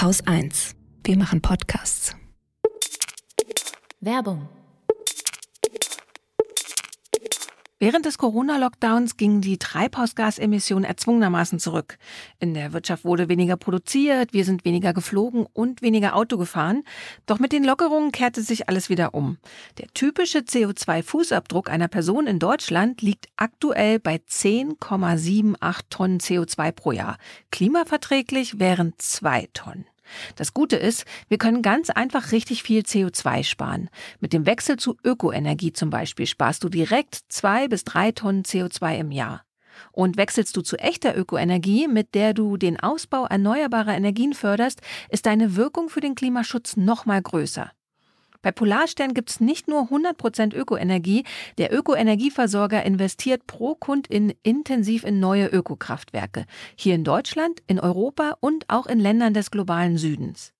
Haus 1. Wir machen Podcasts. Werbung. Während des Corona-Lockdowns gingen die Treibhausgasemissionen erzwungenermaßen zurück. In der Wirtschaft wurde weniger produziert, wir sind weniger geflogen und weniger Auto gefahren. Doch mit den Lockerungen kehrte sich alles wieder um. Der typische CO2-Fußabdruck einer Person in Deutschland liegt aktuell bei 10,78 Tonnen CO2 pro Jahr. Klimaverträglich wären zwei Tonnen. Das Gute ist, wir können ganz einfach richtig viel CO2 sparen. Mit dem Wechsel zu Ökoenergie zum Beispiel sparst du direkt zwei bis drei Tonnen CO2 im Jahr. Und wechselst du zu echter Ökoenergie, mit der du den Ausbau erneuerbarer Energien förderst, ist deine Wirkung für den Klimaschutz noch mal größer. Bei Polarstern gibt es nicht nur 100% Ökoenergie, der Ökoenergieversorger investiert pro Kundin intensiv in neue Ökokraftwerke. Hier in Deutschland, in Europa und auch in Ländern des globalen Südens.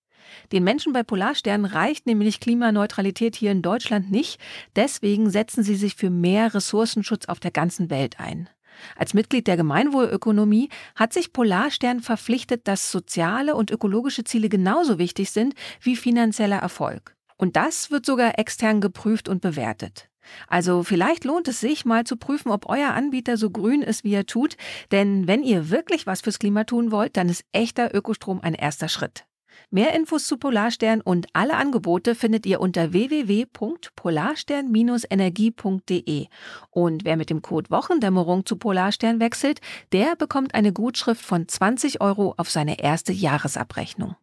Den Menschen bei Polarstern reicht nämlich Klimaneutralität hier in Deutschland nicht, deswegen setzen sie sich für mehr Ressourcenschutz auf der ganzen Welt ein. Als Mitglied der Gemeinwohlökonomie hat sich Polarstern verpflichtet, dass soziale und ökologische Ziele genauso wichtig sind wie finanzieller Erfolg. Und das wird sogar extern geprüft und bewertet. Also vielleicht lohnt es sich mal zu prüfen, ob euer Anbieter so grün ist, wie er tut, denn wenn ihr wirklich was fürs Klima tun wollt, dann ist echter Ökostrom ein erster Schritt. Mehr Infos zu Polarstern und alle Angebote findet ihr unter www.polarstern-energie.de. Und wer mit dem Code Wochendämmerung zu Polarstern wechselt, der bekommt eine Gutschrift von 20 Euro auf seine erste Jahresabrechnung.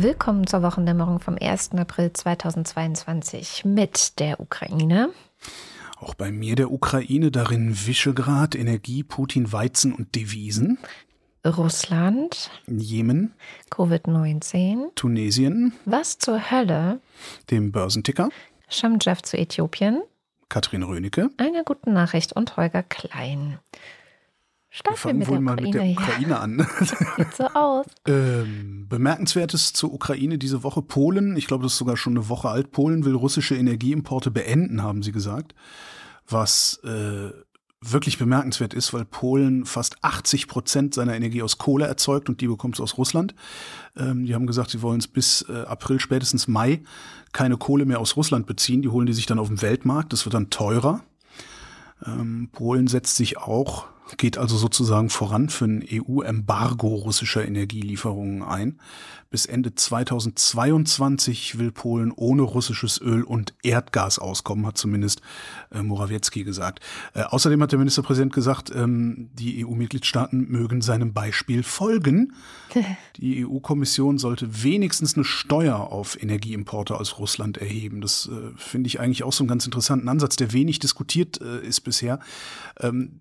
Willkommen zur Wochendämmerung vom 1. April 2022 mit der Ukraine. Auch bei mir der Ukraine, darin Visegrad, Energie, Putin, Weizen und Devisen. Russland. Jemen. Covid-19. Tunesien. Was zur Hölle? Dem Börsenticker. Shamjeff zu Äthiopien. Katrin Rönecke. Eine gute Nachricht und Holger Klein. Starten wir fangen wohl mal mit der Ukraine ja. an. Sieht so aus. ähm, bemerkenswertes zur Ukraine diese Woche. Polen, ich glaube, das ist sogar schon eine Woche alt. Polen will russische Energieimporte beenden, haben sie gesagt. Was äh, wirklich bemerkenswert ist, weil Polen fast 80 Prozent seiner Energie aus Kohle erzeugt und die bekommt es aus Russland. Ähm, die haben gesagt, sie wollen es bis äh, April, spätestens Mai keine Kohle mehr aus Russland beziehen. Die holen die sich dann auf dem Weltmarkt. Das wird dann teurer. Ähm, Polen setzt sich auch geht also sozusagen voran für ein EU-Embargo russischer Energielieferungen ein. Bis Ende 2022 will Polen ohne russisches Öl und Erdgas auskommen, hat zumindest äh, Morawiecki gesagt. Äh, außerdem hat der Ministerpräsident gesagt, ähm, die EU-Mitgliedstaaten mögen seinem Beispiel folgen. Die EU-Kommission sollte wenigstens eine Steuer auf Energieimporte aus Russland erheben. Das äh, finde ich eigentlich auch so einen ganz interessanten Ansatz, der wenig diskutiert äh, ist bisher. Ähm,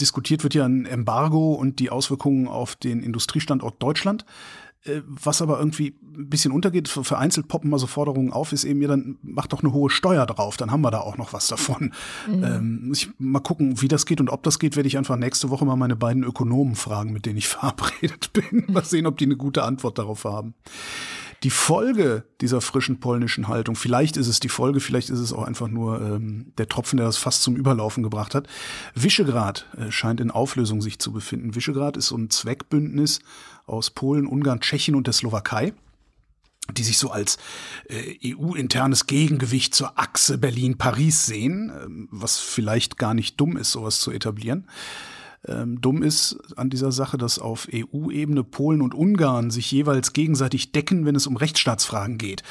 diskutiert wird ja ein Embargo und die Auswirkungen auf den Industriestandort Deutschland. Äh, was aber irgendwie ein bisschen untergeht, vereinzelt poppen mal so Forderungen auf, ist eben, ja, dann macht doch eine hohe Steuer drauf, dann haben wir da auch noch was davon. Mhm. Ähm, ich mal gucken, wie das geht und ob das geht, werde ich einfach nächste Woche mal meine beiden Ökonomen fragen, mit denen ich verabredet bin. Mal sehen, ob die eine gute Antwort darauf haben. Die Folge dieser frischen polnischen Haltung, vielleicht ist es die Folge, vielleicht ist es auch einfach nur ähm, der Tropfen, der das fast zum Überlaufen gebracht hat. Visegrad äh, scheint in Auflösung sich zu befinden. Visegrad ist so ein Zweckbündnis aus Polen, Ungarn, Tschechien und der Slowakei die sich so als äh, EU-internes Gegengewicht zur Achse Berlin-Paris sehen, äh, was vielleicht gar nicht dumm ist, sowas zu etablieren. Ähm, dumm ist an dieser Sache, dass auf EU-Ebene Polen und Ungarn sich jeweils gegenseitig decken, wenn es um Rechtsstaatsfragen geht.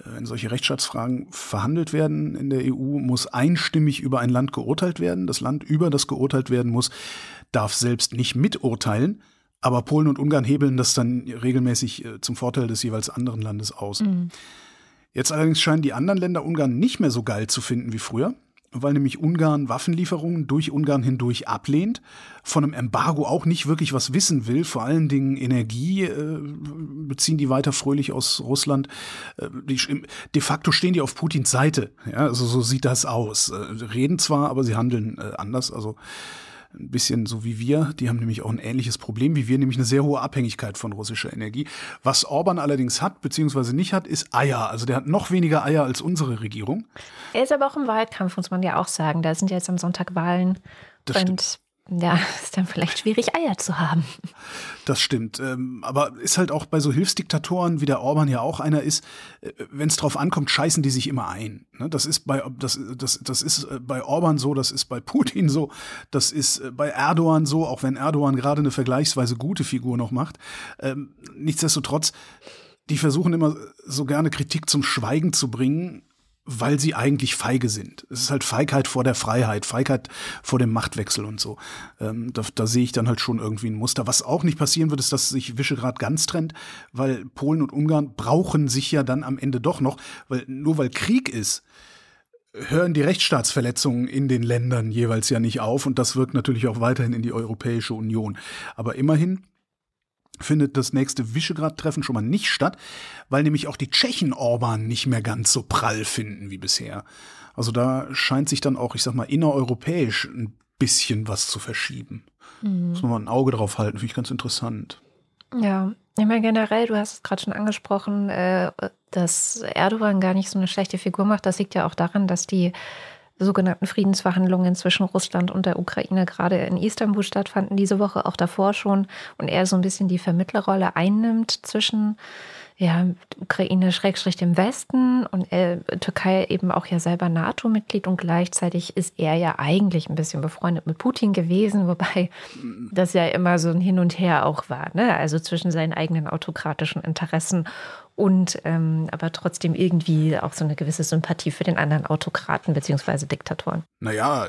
Äh, wenn solche Rechtsstaatsfragen verhandelt werden in der EU, muss einstimmig über ein Land geurteilt werden. Das Land, über das geurteilt werden muss, darf selbst nicht miturteilen. Aber Polen und Ungarn hebeln das dann regelmäßig äh, zum Vorteil des jeweils anderen Landes aus. Mhm. Jetzt allerdings scheinen die anderen Länder Ungarn nicht mehr so geil zu finden wie früher. Weil nämlich Ungarn Waffenlieferungen durch Ungarn hindurch ablehnt, von einem Embargo auch nicht wirklich was wissen will, vor allen Dingen Energie äh, beziehen die weiter fröhlich aus Russland. Äh, die, de facto stehen die auf Putins Seite, ja, also so sieht das aus. Äh, reden zwar, aber sie handeln äh, anders, also ein bisschen so wie wir. Die haben nämlich auch ein ähnliches Problem wie wir, nämlich eine sehr hohe Abhängigkeit von russischer Energie. Was Orban allerdings hat, beziehungsweise nicht hat, ist Eier. Also der hat noch weniger Eier als unsere Regierung. Er ist aber auch im Wahlkampf, muss man ja auch sagen. Da sind ja jetzt am Sonntag Wahlen. Das und stimmt ja, ist dann vielleicht schwierig, Eier zu haben. Das stimmt. Ähm, aber ist halt auch bei so Hilfsdiktatoren, wie der Orban ja auch einer ist, äh, wenn es drauf ankommt, scheißen die sich immer ein. Ne? Das ist bei das, das, das ist äh, bei Orban so, das ist bei Putin so, das ist äh, bei Erdogan so, auch wenn Erdogan gerade eine vergleichsweise gute Figur noch macht. Ähm, nichtsdestotrotz, die versuchen immer so gerne Kritik zum Schweigen zu bringen weil sie eigentlich feige sind. Es ist halt Feigheit vor der Freiheit, Feigheit vor dem Machtwechsel und so. Ähm, da, da sehe ich dann halt schon irgendwie ein Muster. Was auch nicht passieren wird, ist, dass sich Visegrad ganz trennt, weil Polen und Ungarn brauchen sich ja dann am Ende doch noch, weil nur weil Krieg ist, hören die Rechtsstaatsverletzungen in den Ländern jeweils ja nicht auf und das wirkt natürlich auch weiterhin in die Europäische Union. Aber immerhin findet das nächste Visegrad-Treffen schon mal nicht statt, weil nämlich auch die Tschechen Orban nicht mehr ganz so prall finden wie bisher. Also da scheint sich dann auch, ich sag mal, innereuropäisch ein bisschen was zu verschieben. Mhm. Muss man mal ein Auge drauf halten, finde ich ganz interessant. Ja, ich meine generell, du hast es gerade schon angesprochen, äh, dass Erdogan gar nicht so eine schlechte Figur macht. Das liegt ja auch daran, dass die sogenannten Friedensverhandlungen zwischen Russland und der Ukraine gerade in Istanbul stattfanden, diese Woche auch davor schon, und er so ein bisschen die Vermittlerrolle einnimmt zwischen ja, Ukraine schrägstrich dem Westen und äh, Türkei eben auch ja selber NATO-Mitglied und gleichzeitig ist er ja eigentlich ein bisschen befreundet mit Putin gewesen, wobei das ja immer so ein Hin und Her auch war, ne? Also zwischen seinen eigenen autokratischen Interessen und ähm, aber trotzdem irgendwie auch so eine gewisse Sympathie für den anderen Autokraten beziehungsweise Diktatoren. Naja,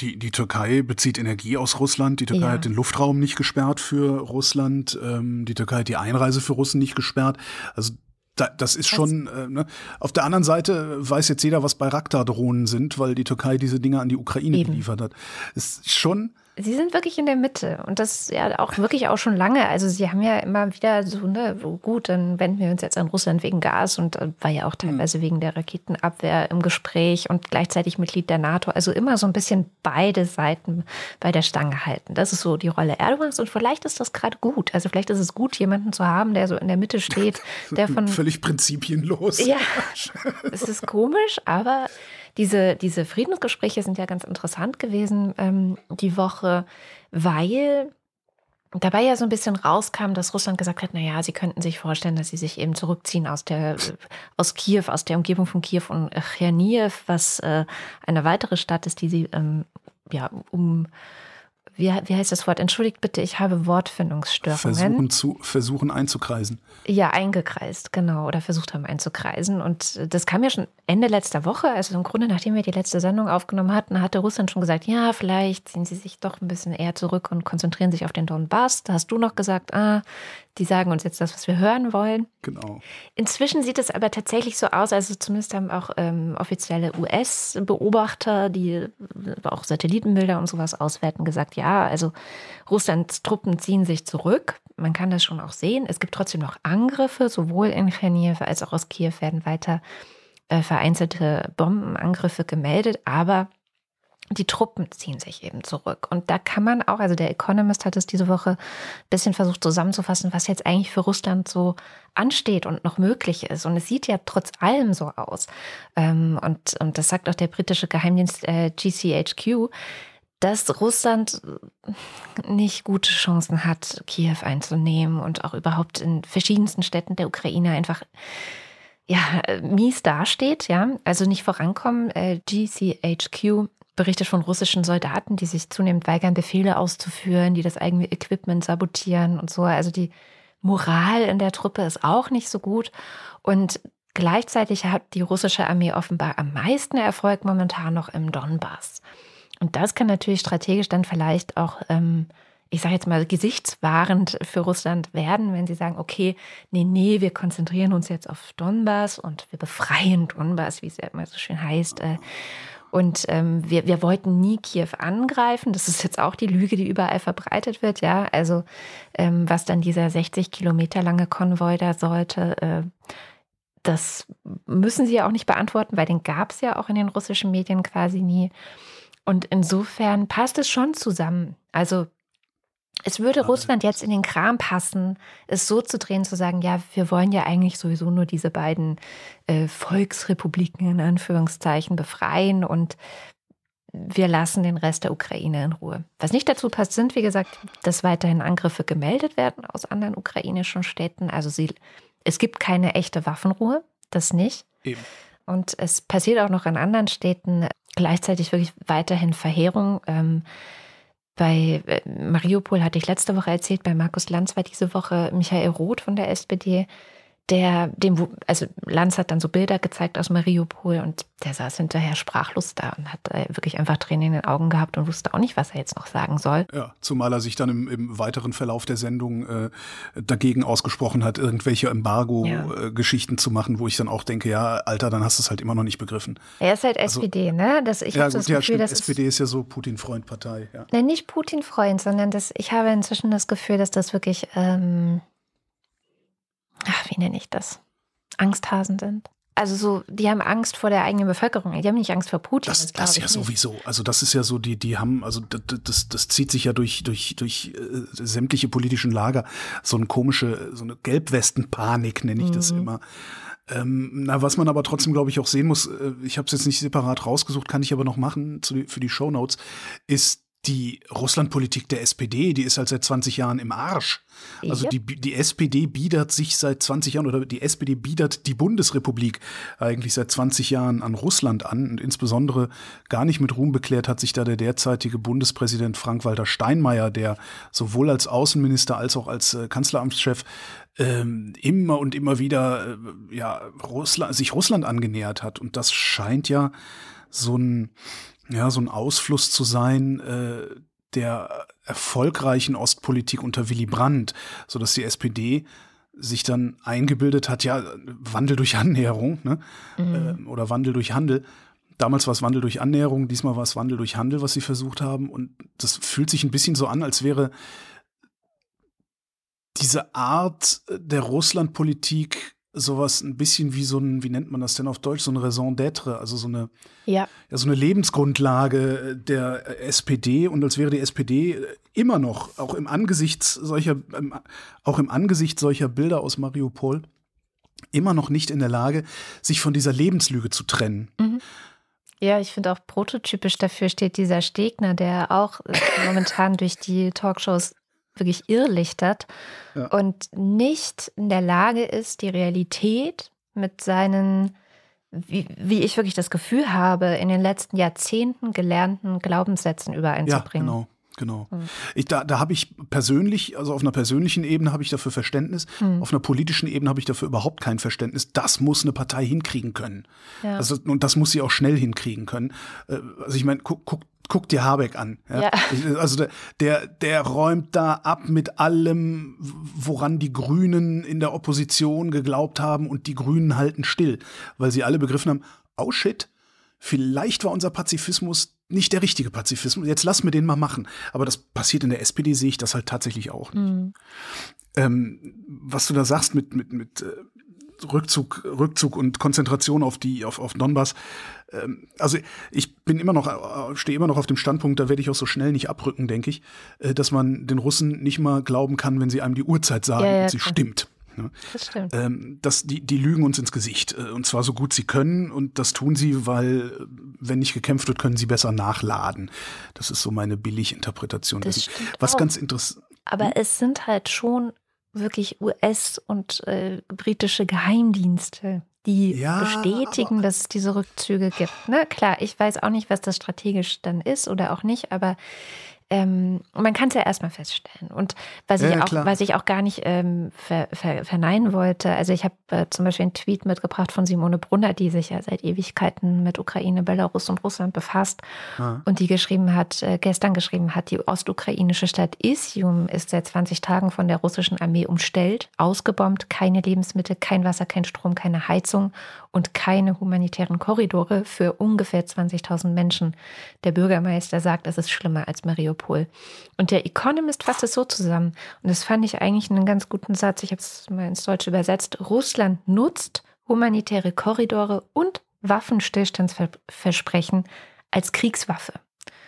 die, die Türkei bezieht Energie aus Russland. Die Türkei ja. hat den Luftraum nicht gesperrt für Russland. Ähm, die Türkei hat die Einreise für Russen nicht gesperrt. Also da, das ist schon. Äh, ne? Auf der anderen Seite weiß jetzt jeder, was Bayraktar-Drohnen sind, weil die Türkei diese Dinge an die Ukraine Eben. geliefert hat. ist schon Sie sind wirklich in der Mitte und das ja auch wirklich auch schon lange. Also sie haben ja immer wieder so, ne, gut, dann wenden wir uns jetzt an Russland wegen Gas und äh, war ja auch hm. teilweise wegen der Raketenabwehr im Gespräch und gleichzeitig Mitglied der NATO. Also immer so ein bisschen beide Seiten bei der Stange halten. Das ist so die Rolle Erdogans und vielleicht ist das gerade gut. Also vielleicht ist es gut, jemanden zu haben, der so in der Mitte steht, der von. Völlig prinzipienlos. Ja, es ist komisch, aber diese, diese Friedensgespräche sind ja ganz interessant gewesen ähm, die Woche, weil dabei ja so ein bisschen rauskam, dass Russland gesagt hat, naja, sie könnten sich vorstellen, dass sie sich eben zurückziehen aus der aus Kiew, aus der Umgebung von Kiew und Cherniev, was äh, eine weitere Stadt ist, die sie ähm, ja um wie, wie heißt das Wort? Entschuldigt bitte, ich habe Wortfindungsstörungen. Versuchen, zu, versuchen einzukreisen. Ja, eingekreist, genau. Oder versucht haben einzukreisen. Und das kam ja schon Ende letzter Woche. Also im Grunde, nachdem wir die letzte Sendung aufgenommen hatten, hatte Russland schon gesagt, ja, vielleicht ziehen sie sich doch ein bisschen eher zurück und konzentrieren sich auf den Donbass. Da hast du noch gesagt, ah, die sagen uns jetzt das, was wir hören wollen. Genau. Inzwischen sieht es aber tatsächlich so aus, also zumindest haben auch ähm, offizielle US-Beobachter, die äh, auch Satellitenbilder und sowas auswerten, gesagt, ja, also Russlands Truppen ziehen sich zurück. Man kann das schon auch sehen. Es gibt trotzdem noch Angriffe, sowohl in Cherniv als auch aus Kiew werden weiter äh, vereinzelte Bombenangriffe gemeldet, aber die Truppen ziehen sich eben zurück. Und da kann man auch, also der Economist hat es diese Woche ein bisschen versucht zusammenzufassen, was jetzt eigentlich für Russland so ansteht und noch möglich ist. Und es sieht ja trotz allem so aus. Ähm, und, und das sagt auch der britische Geheimdienst äh, GCHQ, dass Russland nicht gute Chancen hat, Kiew einzunehmen und auch überhaupt in verschiedensten Städten der Ukraine einfach ja, mies dasteht, ja, also nicht vorankommen. Äh, GCHQ berichtet von russischen Soldaten, die sich zunehmend weigern, Befehle auszuführen, die das eigene Equipment sabotieren und so. Also die Moral in der Truppe ist auch nicht so gut. Und gleichzeitig hat die russische Armee offenbar am meisten Erfolg momentan noch im Donbass. Und das kann natürlich strategisch dann vielleicht auch, ähm, ich sage jetzt mal, gesichtswahrend für Russland werden, wenn sie sagen, okay, nee, nee, wir konzentrieren uns jetzt auf Donbass und wir befreien Donbass, wie es ja immer so schön heißt. Äh, Und ähm, wir, wir wollten nie Kiew angreifen. Das ist jetzt auch die Lüge, die überall verbreitet wird. Ja, also ähm, was dann dieser 60 Kilometer lange Konvoi da sollte, äh, das müssen sie ja auch nicht beantworten, weil den gab es ja auch in den russischen Medien quasi nie. Und insofern passt es schon zusammen. Also es würde Russland jetzt in den Kram passen, es so zu drehen, zu sagen, ja, wir wollen ja eigentlich sowieso nur diese beiden äh, Volksrepubliken in Anführungszeichen befreien und wir lassen den Rest der Ukraine in Ruhe. Was nicht dazu passt, sind, wie gesagt, dass weiterhin Angriffe gemeldet werden aus anderen ukrainischen Städten. Also sie, es gibt keine echte Waffenruhe, das nicht. Eben. Und es passiert auch noch in anderen Städten gleichzeitig wirklich weiterhin Verheerung. Ähm, bei äh, Mariupol hatte ich letzte Woche erzählt, bei Markus Lanz war diese Woche Michael Roth von der SPD der, dem, also Lanz hat dann so Bilder gezeigt aus Mariupol und der saß hinterher sprachlos da und hat äh, wirklich einfach Tränen in den Augen gehabt und wusste auch nicht, was er jetzt noch sagen soll. Ja, zumal er sich dann im, im weiteren Verlauf der Sendung äh, dagegen ausgesprochen hat, irgendwelche Embargo-Geschichten ja. zu machen, wo ich dann auch denke, ja, Alter, dann hast du es halt immer noch nicht begriffen. Er ist halt also, SPD, ne? Das, ich ja, gut, das Gefühl, ja, stimmt. Das SPD ist, ist ja so Putin-Freund-Partei. Ja. Nein, nicht Putin-Freund, sondern das, ich habe inzwischen das Gefühl, dass das wirklich ähm, ach, wie nenne ich das? Angsthasen sind. Also so, die haben Angst vor der eigenen Bevölkerung. Die haben nicht Angst vor Putin. Das, das, das ja nicht. sowieso. Also das ist ja so, die, die haben, also das, das, das zieht sich ja durch, durch, durch äh, sämtliche politischen Lager. So eine komische, so eine Gelbwesten-Panik nenne ich mhm. das immer. Ähm, na, was man aber trotzdem, glaube ich, auch sehen muss, äh, ich habe es jetzt nicht separat rausgesucht, kann ich aber noch machen zu, für die Show Notes, ist die Russlandpolitik der SPD, die ist halt seit 20 Jahren im Arsch. Also die, die SPD biedert sich seit 20 Jahren oder die SPD biedert die Bundesrepublik eigentlich seit 20 Jahren an Russland an. Und insbesondere gar nicht mit Ruhm beklärt hat sich da der derzeitige Bundespräsident Frank-Walter Steinmeier, der sowohl als Außenminister als auch als äh, Kanzleramtschef ähm, immer und immer wieder äh, ja, Russland, sich Russland angenähert hat. Und das scheint ja so ein ja, so ein Ausfluss zu sein äh, der erfolgreichen Ostpolitik unter Willy Brandt, so dass die SPD sich dann eingebildet hat, ja, Wandel durch Annäherung ne? Mhm. Äh, oder Wandel durch Handel. Damals war es Wandel durch Annäherung, diesmal war es Wandel durch Handel, was sie versucht haben. Und das fühlt sich ein bisschen so an, als wäre diese Art der Russlandpolitik sowas ein bisschen wie so ein, wie nennt man das denn auf Deutsch, so eine Raison d'être, also so eine, ja. ja. so eine Lebensgrundlage der SPD und als wäre die SPD immer noch, auch im Angesicht solcher, auch im Angesicht solcher Bilder aus Mariupol, immer noch nicht in der Lage, sich von dieser Lebenslüge zu trennen. Mhm. Ja, ich finde auch prototypisch dafür steht dieser Stegner, der auch momentan durch die Talkshows wirklich irrlichtert ja. und nicht in der Lage ist, die Realität mit seinen, wie, wie, ich wirklich das Gefühl habe, in den letzten Jahrzehnten gelernten Glaubenssätzen übereinzubringen. Ja, genau. Genau. Hm. Ich, da da habe ich persönlich, also auf einer persönlichen Ebene habe ich dafür Verständnis, hm. auf einer politischen Ebene habe ich dafür überhaupt kein Verständnis. Das muss eine Partei hinkriegen können. Ja. Also, und das muss sie auch schnell hinkriegen können. Äh, also ich meine, guck, guck guck dir Habeck an. Ja? ja. Also der, der räumt da ab mit allem, woran die Grünen in der Opposition geglaubt haben und die Grünen halten still, weil sie alle begriffen haben, oh shit, vielleicht war unser Pazifismus nicht der richtige Pazifismus. Jetzt lass mir den mal machen. Aber das passiert in der SPD, sehe ich das halt tatsächlich auch nicht. Mhm. Ähm, was du da sagst mit, mit, mit äh, Rückzug, Rückzug und Konzentration auf die, auf, auf Donbass. Ähm, also ich bin immer noch, äh, stehe immer noch auf dem Standpunkt, da werde ich auch so schnell nicht abrücken, denke ich, äh, dass man den Russen nicht mal glauben kann, wenn sie einem die Uhrzeit sagen ja, ja, und sie klar. stimmt. Ne? Das stimmt. Ähm, das, die, die lügen uns ins Gesicht. Äh, und zwar so gut sie können. Und das tun sie, weil, wenn nicht gekämpft wird, können sie besser nachladen. Das ist so meine Billiginterpretation. Das Was auch. ganz interessant. Aber hm? es sind halt schon wirklich US- und äh, britische Geheimdienste, die ja, bestätigen, dass es diese Rückzüge gibt. Ne? Klar, ich weiß auch nicht, was das strategisch dann ist oder auch nicht, aber ähm, man kann es ja erstmal feststellen. Und was, Ja, ich, ja, auch, klar. was ich auch gar nicht ähm, ver, ver, verneinen wollte, also ich habe äh, zum Beispiel einen Tweet mitgebracht von Simone Brunner, die sich ja seit Ewigkeiten mit Ukraine, Belarus und Russland befasst Ah. und die geschrieben hat, äh, gestern geschrieben hat, die ostukrainische Stadt Isium ist seit 20 Tagen von der russischen Armee umstellt, ausgebombt, keine Lebensmittel, kein Wasser, kein Strom, keine Heizung und keine humanitären Korridore für ungefähr 20.000 Menschen. Der Bürgermeister sagt, es ist schlimmer als Mariupol. Und der Economist fasst es so zusammen. Und das fand ich eigentlich einen ganz guten Satz. Ich habe es mal ins Deutsche übersetzt. Russland nutzt humanitäre Korridore und Waffenstillstandsversprechen als Kriegswaffe.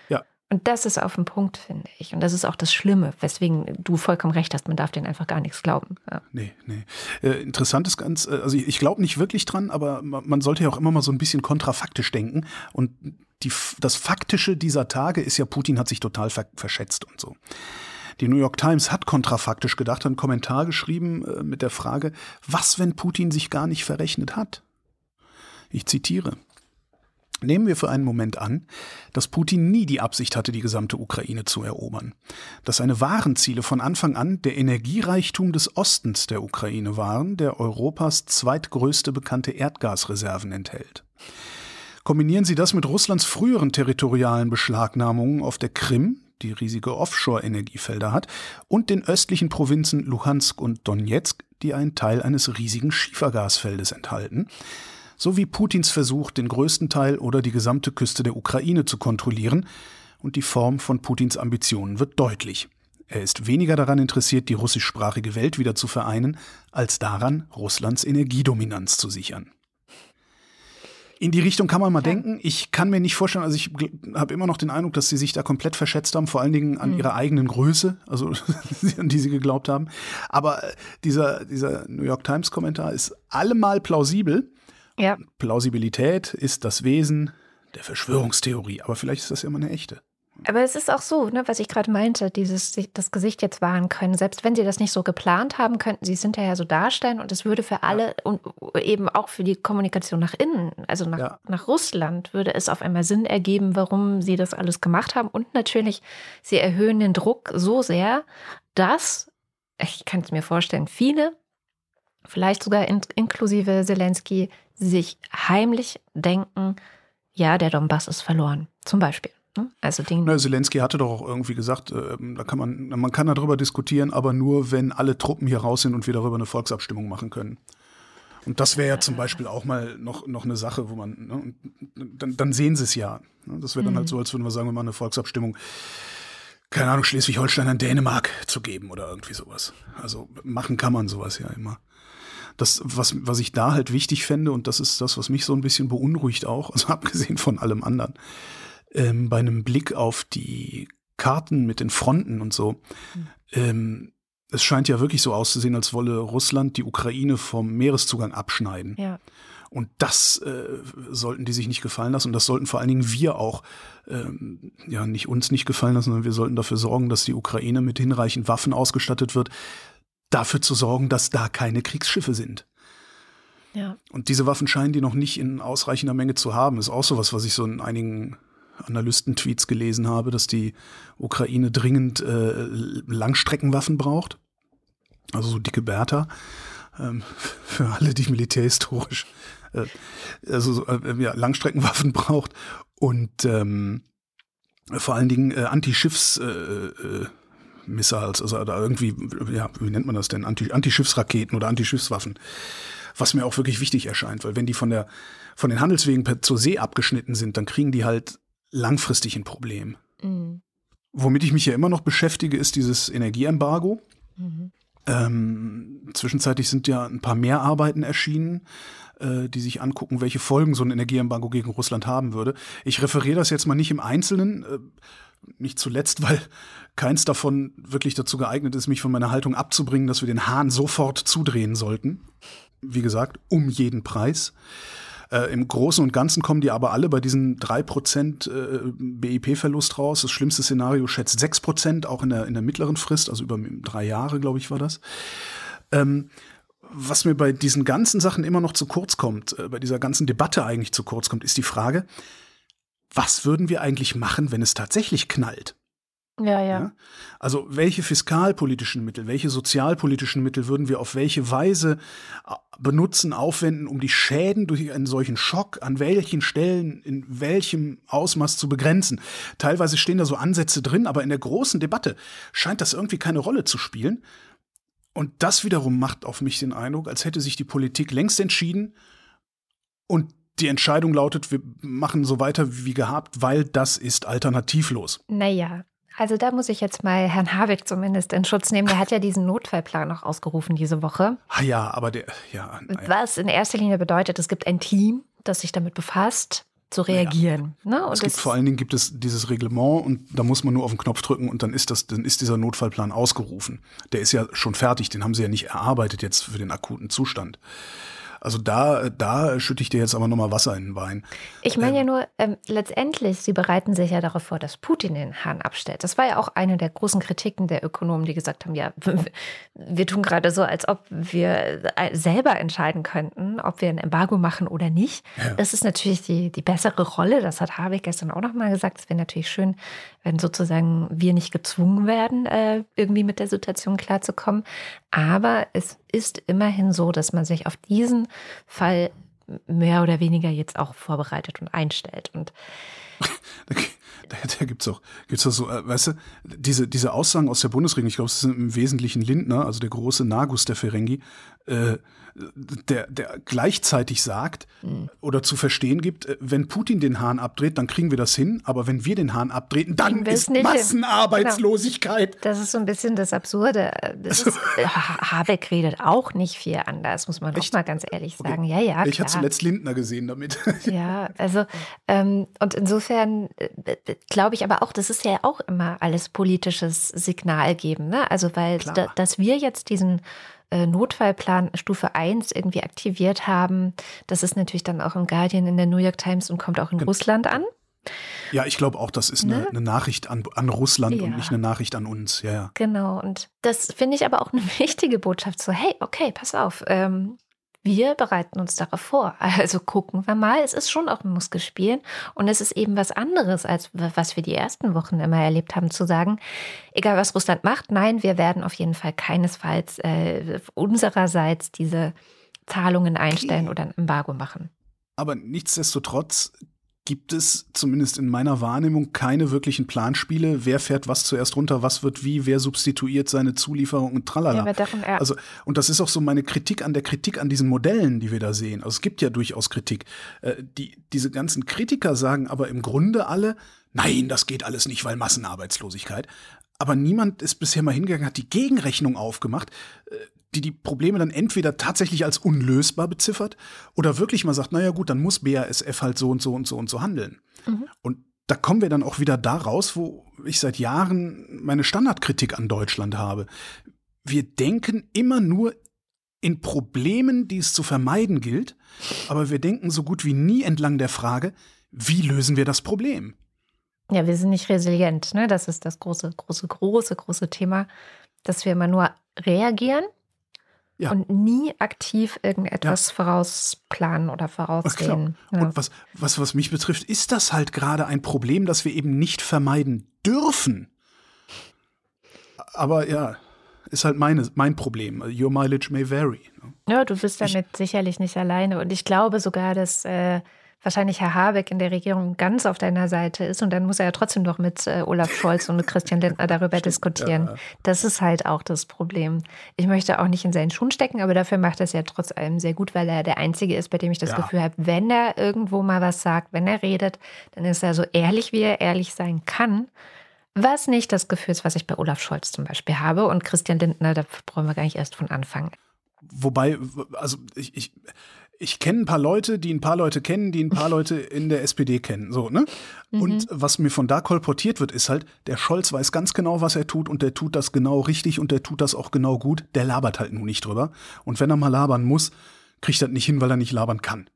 Ja. Und das ist auf den Punkt, finde ich. Und das ist auch das Schlimme, weswegen du vollkommen recht hast, man darf denen einfach gar nichts glauben. Ja. Nee, nee. Äh, interessant ist ganz, äh, also ich, ich glaube nicht wirklich dran, aber ma- man sollte ja auch immer mal so ein bisschen kontrafaktisch denken. Und die, das Faktische dieser Tage ist ja, Putin hat sich total ver verschätzt und so. Die New York Times hat kontrafaktisch gedacht, einen Kommentar geschrieben äh, mit der Frage, was, wenn Putin sich gar nicht verrechnet hat? Ich zitiere. Nehmen wir für einen Moment an, dass Putin nie die Absicht hatte, die gesamte Ukraine zu erobern. Dass seine wahren Ziele von Anfang an der Energiereichtum des Ostens der Ukraine waren, der Europas zweitgrößte bekannte Erdgasreserven enthält. Kombinieren Sie das mit Russlands früheren territorialen Beschlagnahmungen auf der Krim, die riesige Offshore-Energiefelder hat, und den östlichen Provinzen Luhansk und Donetsk, die einen Teil eines riesigen Schiefergasfeldes enthalten, sowie Putins Versuch, den größten Teil oder die gesamte Küste der Ukraine zu kontrollieren, und die Form von Putins Ambitionen wird deutlich. Er ist weniger daran interessiert, die russischsprachige Welt wieder zu vereinen, als daran, Russlands Energiedominanz zu sichern. In die Richtung kann man mal denken. Ich kann mir nicht vorstellen, also ich habe immer noch den Eindruck, dass sie sich da komplett verschätzt haben, vor allen Dingen an ihrer eigenen Größe, also an die sie geglaubt haben. Aber äh, dieser, dieser New York Times Kommentar ist allemal plausibel. Ja. Plausibilität ist das Wesen der Verschwörungstheorie. Aber vielleicht ist das ja mal eine echte. Aber es ist auch so, ne, was ich gerade meinte, dieses sich das Gesicht jetzt wahren können. Selbst wenn sie das nicht so geplant haben, könnten sie es hinterher so darstellen und es würde für alle und eben auch für die Kommunikation nach innen, also nach, Ja. nach Russland, würde es auf einmal Sinn ergeben, warum sie das alles gemacht haben. Und natürlich, sie erhöhen den Druck so sehr, dass, ich kann es mir vorstellen, viele, vielleicht sogar in, inklusive Zelensky, sich heimlich denken, ja, der Donbass ist verloren. Zum Beispiel. Ne? Also den, Na, Zelensky hatte doch auch irgendwie gesagt, äh, da kann man, man kann darüber diskutieren, aber nur, wenn alle Truppen hier raus sind und wir darüber eine Volksabstimmung machen können. Und das wäre ja zum Beispiel auch mal noch, noch eine Sache, wo man, ne, dann, dann sehen sie es ja. Ne, Das wäre dann halt so, als würden wir sagen, wir machen eine Volksabstimmung, keine Ahnung, Schleswig-Holstein an Dänemark zu geben oder irgendwie sowas. Also machen kann man sowas ja immer. Das, was, was ich da halt wichtig fände, und das ist das, was mich so ein bisschen beunruhigt auch, also abgesehen von allem anderen, ähm, bei einem Blick auf die Karten mit den Fronten und so, ähm, es scheint ja wirklich so auszusehen, als wolle Russland die Ukraine vom Meereszugang abschneiden. ja. Und das äh, sollten die sich nicht gefallen lassen. Und das sollten vor allen Dingen wir auch, ähm, ja, nicht uns nicht gefallen lassen, sondern wir sollten dafür sorgen, dass die Ukraine mit hinreichend Waffen ausgestattet wird, dafür zu sorgen, dass da keine Kriegsschiffe sind. Ja. Und diese Waffen scheinen die noch nicht in ausreichender Menge zu haben. Ist auch sowas, was ich so in einigen Analysten-Tweets gelesen habe, dass die Ukraine dringend äh, Langstreckenwaffen braucht. Also so dicke Bertha. Ähm, für alle, die militärhistorisch äh, also so, äh, ja, Langstreckenwaffen braucht und ähm, vor allen Dingen äh, Antischiffs äh, äh, Missiles, also da irgendwie, ja, wie nennt man das denn? Anti Antischiffsraketen oder Antischiffswaffen. Was mir auch wirklich wichtig erscheint, weil wenn die von der von den Handelswegen per, zur See abgeschnitten sind, dann kriegen die halt langfristig ein Problem. Mhm. Womit ich mich ja immer noch beschäftige, ist dieses Energieembargo. Mhm. Ähm, zwischenzeitlich sind ja ein paar mehr Arbeiten erschienen, äh, die sich angucken, welche Folgen so ein Energieembargo gegen Russland haben würde. Ich referiere das jetzt mal nicht im Einzelnen, äh, nicht zuletzt, weil keins davon wirklich dazu geeignet ist, mich von meiner Haltung abzubringen, dass wir den Hahn sofort zudrehen sollten. Wie gesagt, um jeden Preis. Äh, Im Großen und Ganzen kommen die aber alle bei diesen 3% äh, BIP-Verlust raus. Das schlimmste Szenario schätzt 6%, auch in der, in der mittleren Frist, also über drei Jahre, glaube ich, war das. Ähm, was mir bei diesen ganzen Sachen immer noch zu kurz kommt, äh, bei dieser ganzen Debatte eigentlich zu kurz kommt, ist die Frage, was würden wir eigentlich machen, wenn es tatsächlich knallt? Ja, ja, Also welche fiskalpolitischen Mittel, welche sozialpolitischen Mittel würden wir auf welche Weise äh, benutzen, aufwenden, um die Schäden durch einen solchen Schock an welchen Stellen, in welchem Ausmaß zu begrenzen? Teilweise stehen da so Ansätze drin, aber in der großen Debatte scheint das irgendwie keine Rolle zu spielen. Und das wiederum macht auf mich den Eindruck, als hätte sich die Politik längst entschieden und die Entscheidung lautet, wir machen so weiter wie gehabt, weil das ist alternativlos. Naja, also da muss ich jetzt mal Herrn Habeck zumindest in Schutz nehmen. Der hat ja diesen Notfallplan noch ausgerufen diese Woche. Ah ja, aber der, ja. naja. Was in erster Linie bedeutet, es gibt ein Team, das sich damit befasst, zu reagieren. Ne? Und Es gibt vor allen Dingen gibt es dieses Reglement und da muss man nur auf den Knopf drücken und dann ist das, dann ist dieser Notfallplan ausgerufen. Der ist ja schon fertig, den haben sie ja nicht erarbeitet jetzt für den akuten Zustand. Also da, da schütte ich dir jetzt aber nochmal Wasser in den Wein. Ich meine ja nur, ähm, letztendlich, sie bereiten sich ja darauf vor, dass Putin den Hahn abstellt. Das war ja auch eine der großen Kritiken der Ökonomen, die gesagt haben, ja, wir tun gerade so, als ob wir äh, selber entscheiden könnten, ob wir ein Embargo machen oder nicht. Das ist natürlich die, die bessere Rolle. Das hat Habeck gestern auch nochmal gesagt. Es wäre natürlich schön, wenn sozusagen wir nicht gezwungen werden, äh, irgendwie mit der Situation klarzukommen. Aber es ist immerhin so, dass man sich auf diesen Fall mehr oder weniger jetzt auch vorbereitet und einstellt. Und Da, da, gibt's auch, gibt's auch so, äh, weißt du, diese, diese Aussagen aus der Bundesregierung, ich glaube, es sind im Wesentlichen Lindner, also der große Nagus der Ferengi, äh, der, der gleichzeitig sagt oder zu verstehen gibt, äh, wenn Putin den Hahn abdreht, dann kriegen wir das hin, aber wenn wir den Hahn abtreten, dann ist. Massenarbeitslosigkeit. das ist so ein bisschen das Absurde. Das ist, Ha- Habeck redet auch nicht viel anders, muss man auch mal ganz ehrlich sagen. Ja, ja, ich habe zuletzt Lindner gesehen damit. Ja, also ähm, und insofern äh, glaube ich aber auch, das ist ja auch immer alles politisches Signal geben, ne? Also weil da, dass wir jetzt diesen äh, Notfallplan Stufe 1 irgendwie aktiviert haben, das ist natürlich dann auch im Guardian, in der New York Times und kommt auch in Russland an. ja, ich glaube auch, das ist eine, Ne? eine Nachricht an, an Russland Ja. und nicht eine Nachricht an uns. Ja, ja. Genau, und das finde ich aber auch eine wichtige Botschaft. So, hey, okay, pass auf, ähm, wir bereiten uns darauf vor. Also gucken wir mal, es ist schon auch ein Muskelspielen und es ist eben was anderes, als was wir die ersten Wochen immer erlebt haben, zu sagen, egal was Russland macht, nein, wir werden auf jeden Fall keinesfalls äh, unsererseits diese Zahlungen einstellen oder ein Embargo machen. Aber nichtsdestotrotz gibt es zumindest in meiner Wahrnehmung keine wirklichen Planspiele. Wer fährt was zuerst runter, was wird wie, wer substituiert seine Zulieferung und tralala. Ja, darum, ja. Also, und das ist auch so meine Kritik an der Kritik an diesen Modellen, die wir da sehen. Also es gibt ja durchaus Kritik. Äh, die, diese ganzen Kritiker sagen aber im Grunde alle, nein, das geht alles nicht, weil Massenarbeitslosigkeit. Aber niemand ist bisher mal hingegangen, hat die Gegenrechnung aufgemacht, äh, die die Probleme dann entweder tatsächlich als unlösbar beziffert oder wirklich mal sagt, naja gut, dann muss BASF halt so und so und so und so handeln. Und da kommen wir dann auch wieder da raus, wo ich seit Jahren meine Standardkritik an Deutschland habe. Wir denken immer nur in Problemen, die es zu vermeiden gilt, aber wir denken so gut wie nie entlang der Frage, wie lösen wir das Problem? Ja, wir sind nicht resilient. Ne? Das ist das große, große, große, große Thema, dass wir immer nur reagieren Ja. und nie aktiv irgendetwas vorausplanen oder voraussehen. Ja. Und was, was, was mich betrifft, ist das halt gerade ein Problem, das wir eben nicht vermeiden dürfen. Aber ja, ist halt meine, mein Problem. Your mileage may vary. ne? ja, du bist damit sicherlich nicht alleine. Und ich glaube sogar, dass äh, wahrscheinlich Herr Habeck in der Regierung ganz auf deiner Seite ist. Und dann muss er ja trotzdem noch mit äh, Olaf Scholz und mit Christian Lindner darüber diskutieren. ja. Das ist halt auch das Problem. Ich möchte auch nicht in seinen Schuhen stecken, aber dafür macht er es ja trotz allem sehr gut, weil er der Einzige ist, bei dem ich das Ja. Gefühl habe, wenn er irgendwo mal was sagt, wenn er redet, dann ist er so ehrlich, wie er ehrlich sein kann. Was nicht das Gefühl ist, was ich bei Olaf Scholz zum Beispiel habe. Und Christian Lindner, da brauchen wir gar nicht erst von anfangen. Wobei, also ich, ich, ich kenne ein paar Leute, die ein paar Leute kennen, die ein paar Leute in der SPD kennen. So, ne? Und was mir von da kolportiert wird, ist halt, der Scholz weiß ganz genau, was er tut und der tut das genau richtig und der tut das auch genau gut. Der labert halt nur nicht drüber. Und wenn er mal labern muss, kriegt er das nicht hin, weil er nicht labern kann.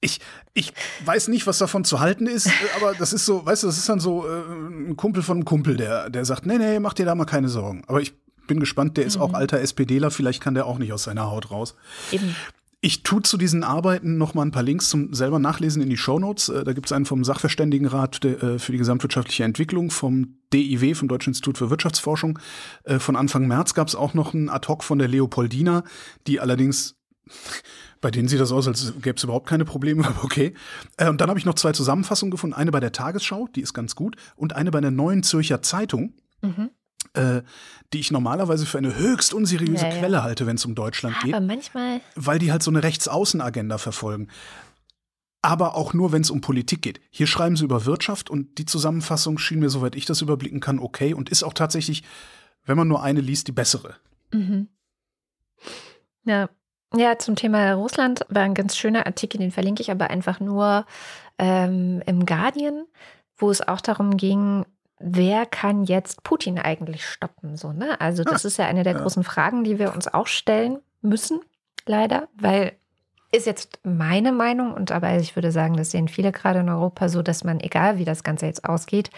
Ich, ich weiß nicht, was davon zu halten ist, aber das ist so, weißt du, das ist dann so äh, ein Kumpel von einem Kumpel, der, der sagt, nee, nee, mach dir da mal keine Sorgen. Aber ich bin gespannt, der ist auch alter SPDler, vielleicht kann der auch nicht aus seiner Haut raus. Eben. Ich tue zu diesen Arbeiten noch mal ein paar Links zum selber nachlesen in die Shownotes. Äh, Da gibt es einen vom Sachverständigenrat äh, für die gesamtwirtschaftliche Entwicklung, vom DIW, vom Deutschen Institut für Wirtschaftsforschung. Äh, von Anfang März gab es auch noch einen Ad-Hoc von der Leopoldina, die allerdings bei denen sieht das aus, als gäbe es überhaupt keine Probleme, aber okay. Und dann habe ich noch zwei Zusammenfassungen gefunden. Eine bei der Tagesschau, die ist ganz gut, und eine bei der Neuen Zürcher Zeitung. Mhm. Äh, die ich normalerweise für eine höchst unseriöse ja, ja. Quelle halte, wenn es um Deutschland geht. Aber manchmal. Weil die halt so eine Rechtsaußenagenda verfolgen. Aber auch nur, wenn es um Politik geht. Hier schreiben sie über Wirtschaft und die Zusammenfassung schien mir, soweit ich das überblicken kann, okay und ist auch tatsächlich, wenn man nur eine liest, die bessere. Mhm. Ja, ja, zum Thema Russland war ein ganz schöner Artikel, den verlinke ich aber einfach nur ähm, im Guardian, wo es auch darum ging, wer kann jetzt Putin eigentlich stoppen? So, ne? Also, das ah, ist ja eine der ja. großen Fragen, die wir uns auch stellen müssen, leider, weil ist jetzt meine Meinung und aber ich würde sagen, das sehen viele gerade in Europa so, dass man, egal wie das Ganze jetzt ausgeht,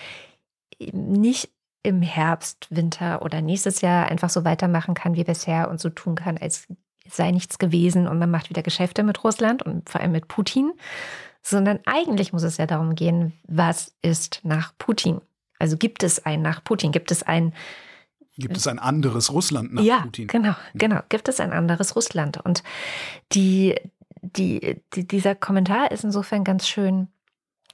nicht im Herbst, Winter oder nächstes Jahr einfach so weitermachen kann wie bisher und so tun kann, als sei nichts gewesen und man macht wieder Geschäfte mit Russland und vor allem mit Putin, sondern eigentlich muss es ja darum gehen, was ist nach Putin? Also gibt es ein nach Putin? Gibt es ein Gibt es ein anderes Russland nach ja, Putin? Genau, genau. Gibt es ein anderes Russland? Und die, die, die, dieser Kommentar ist insofern ganz schön,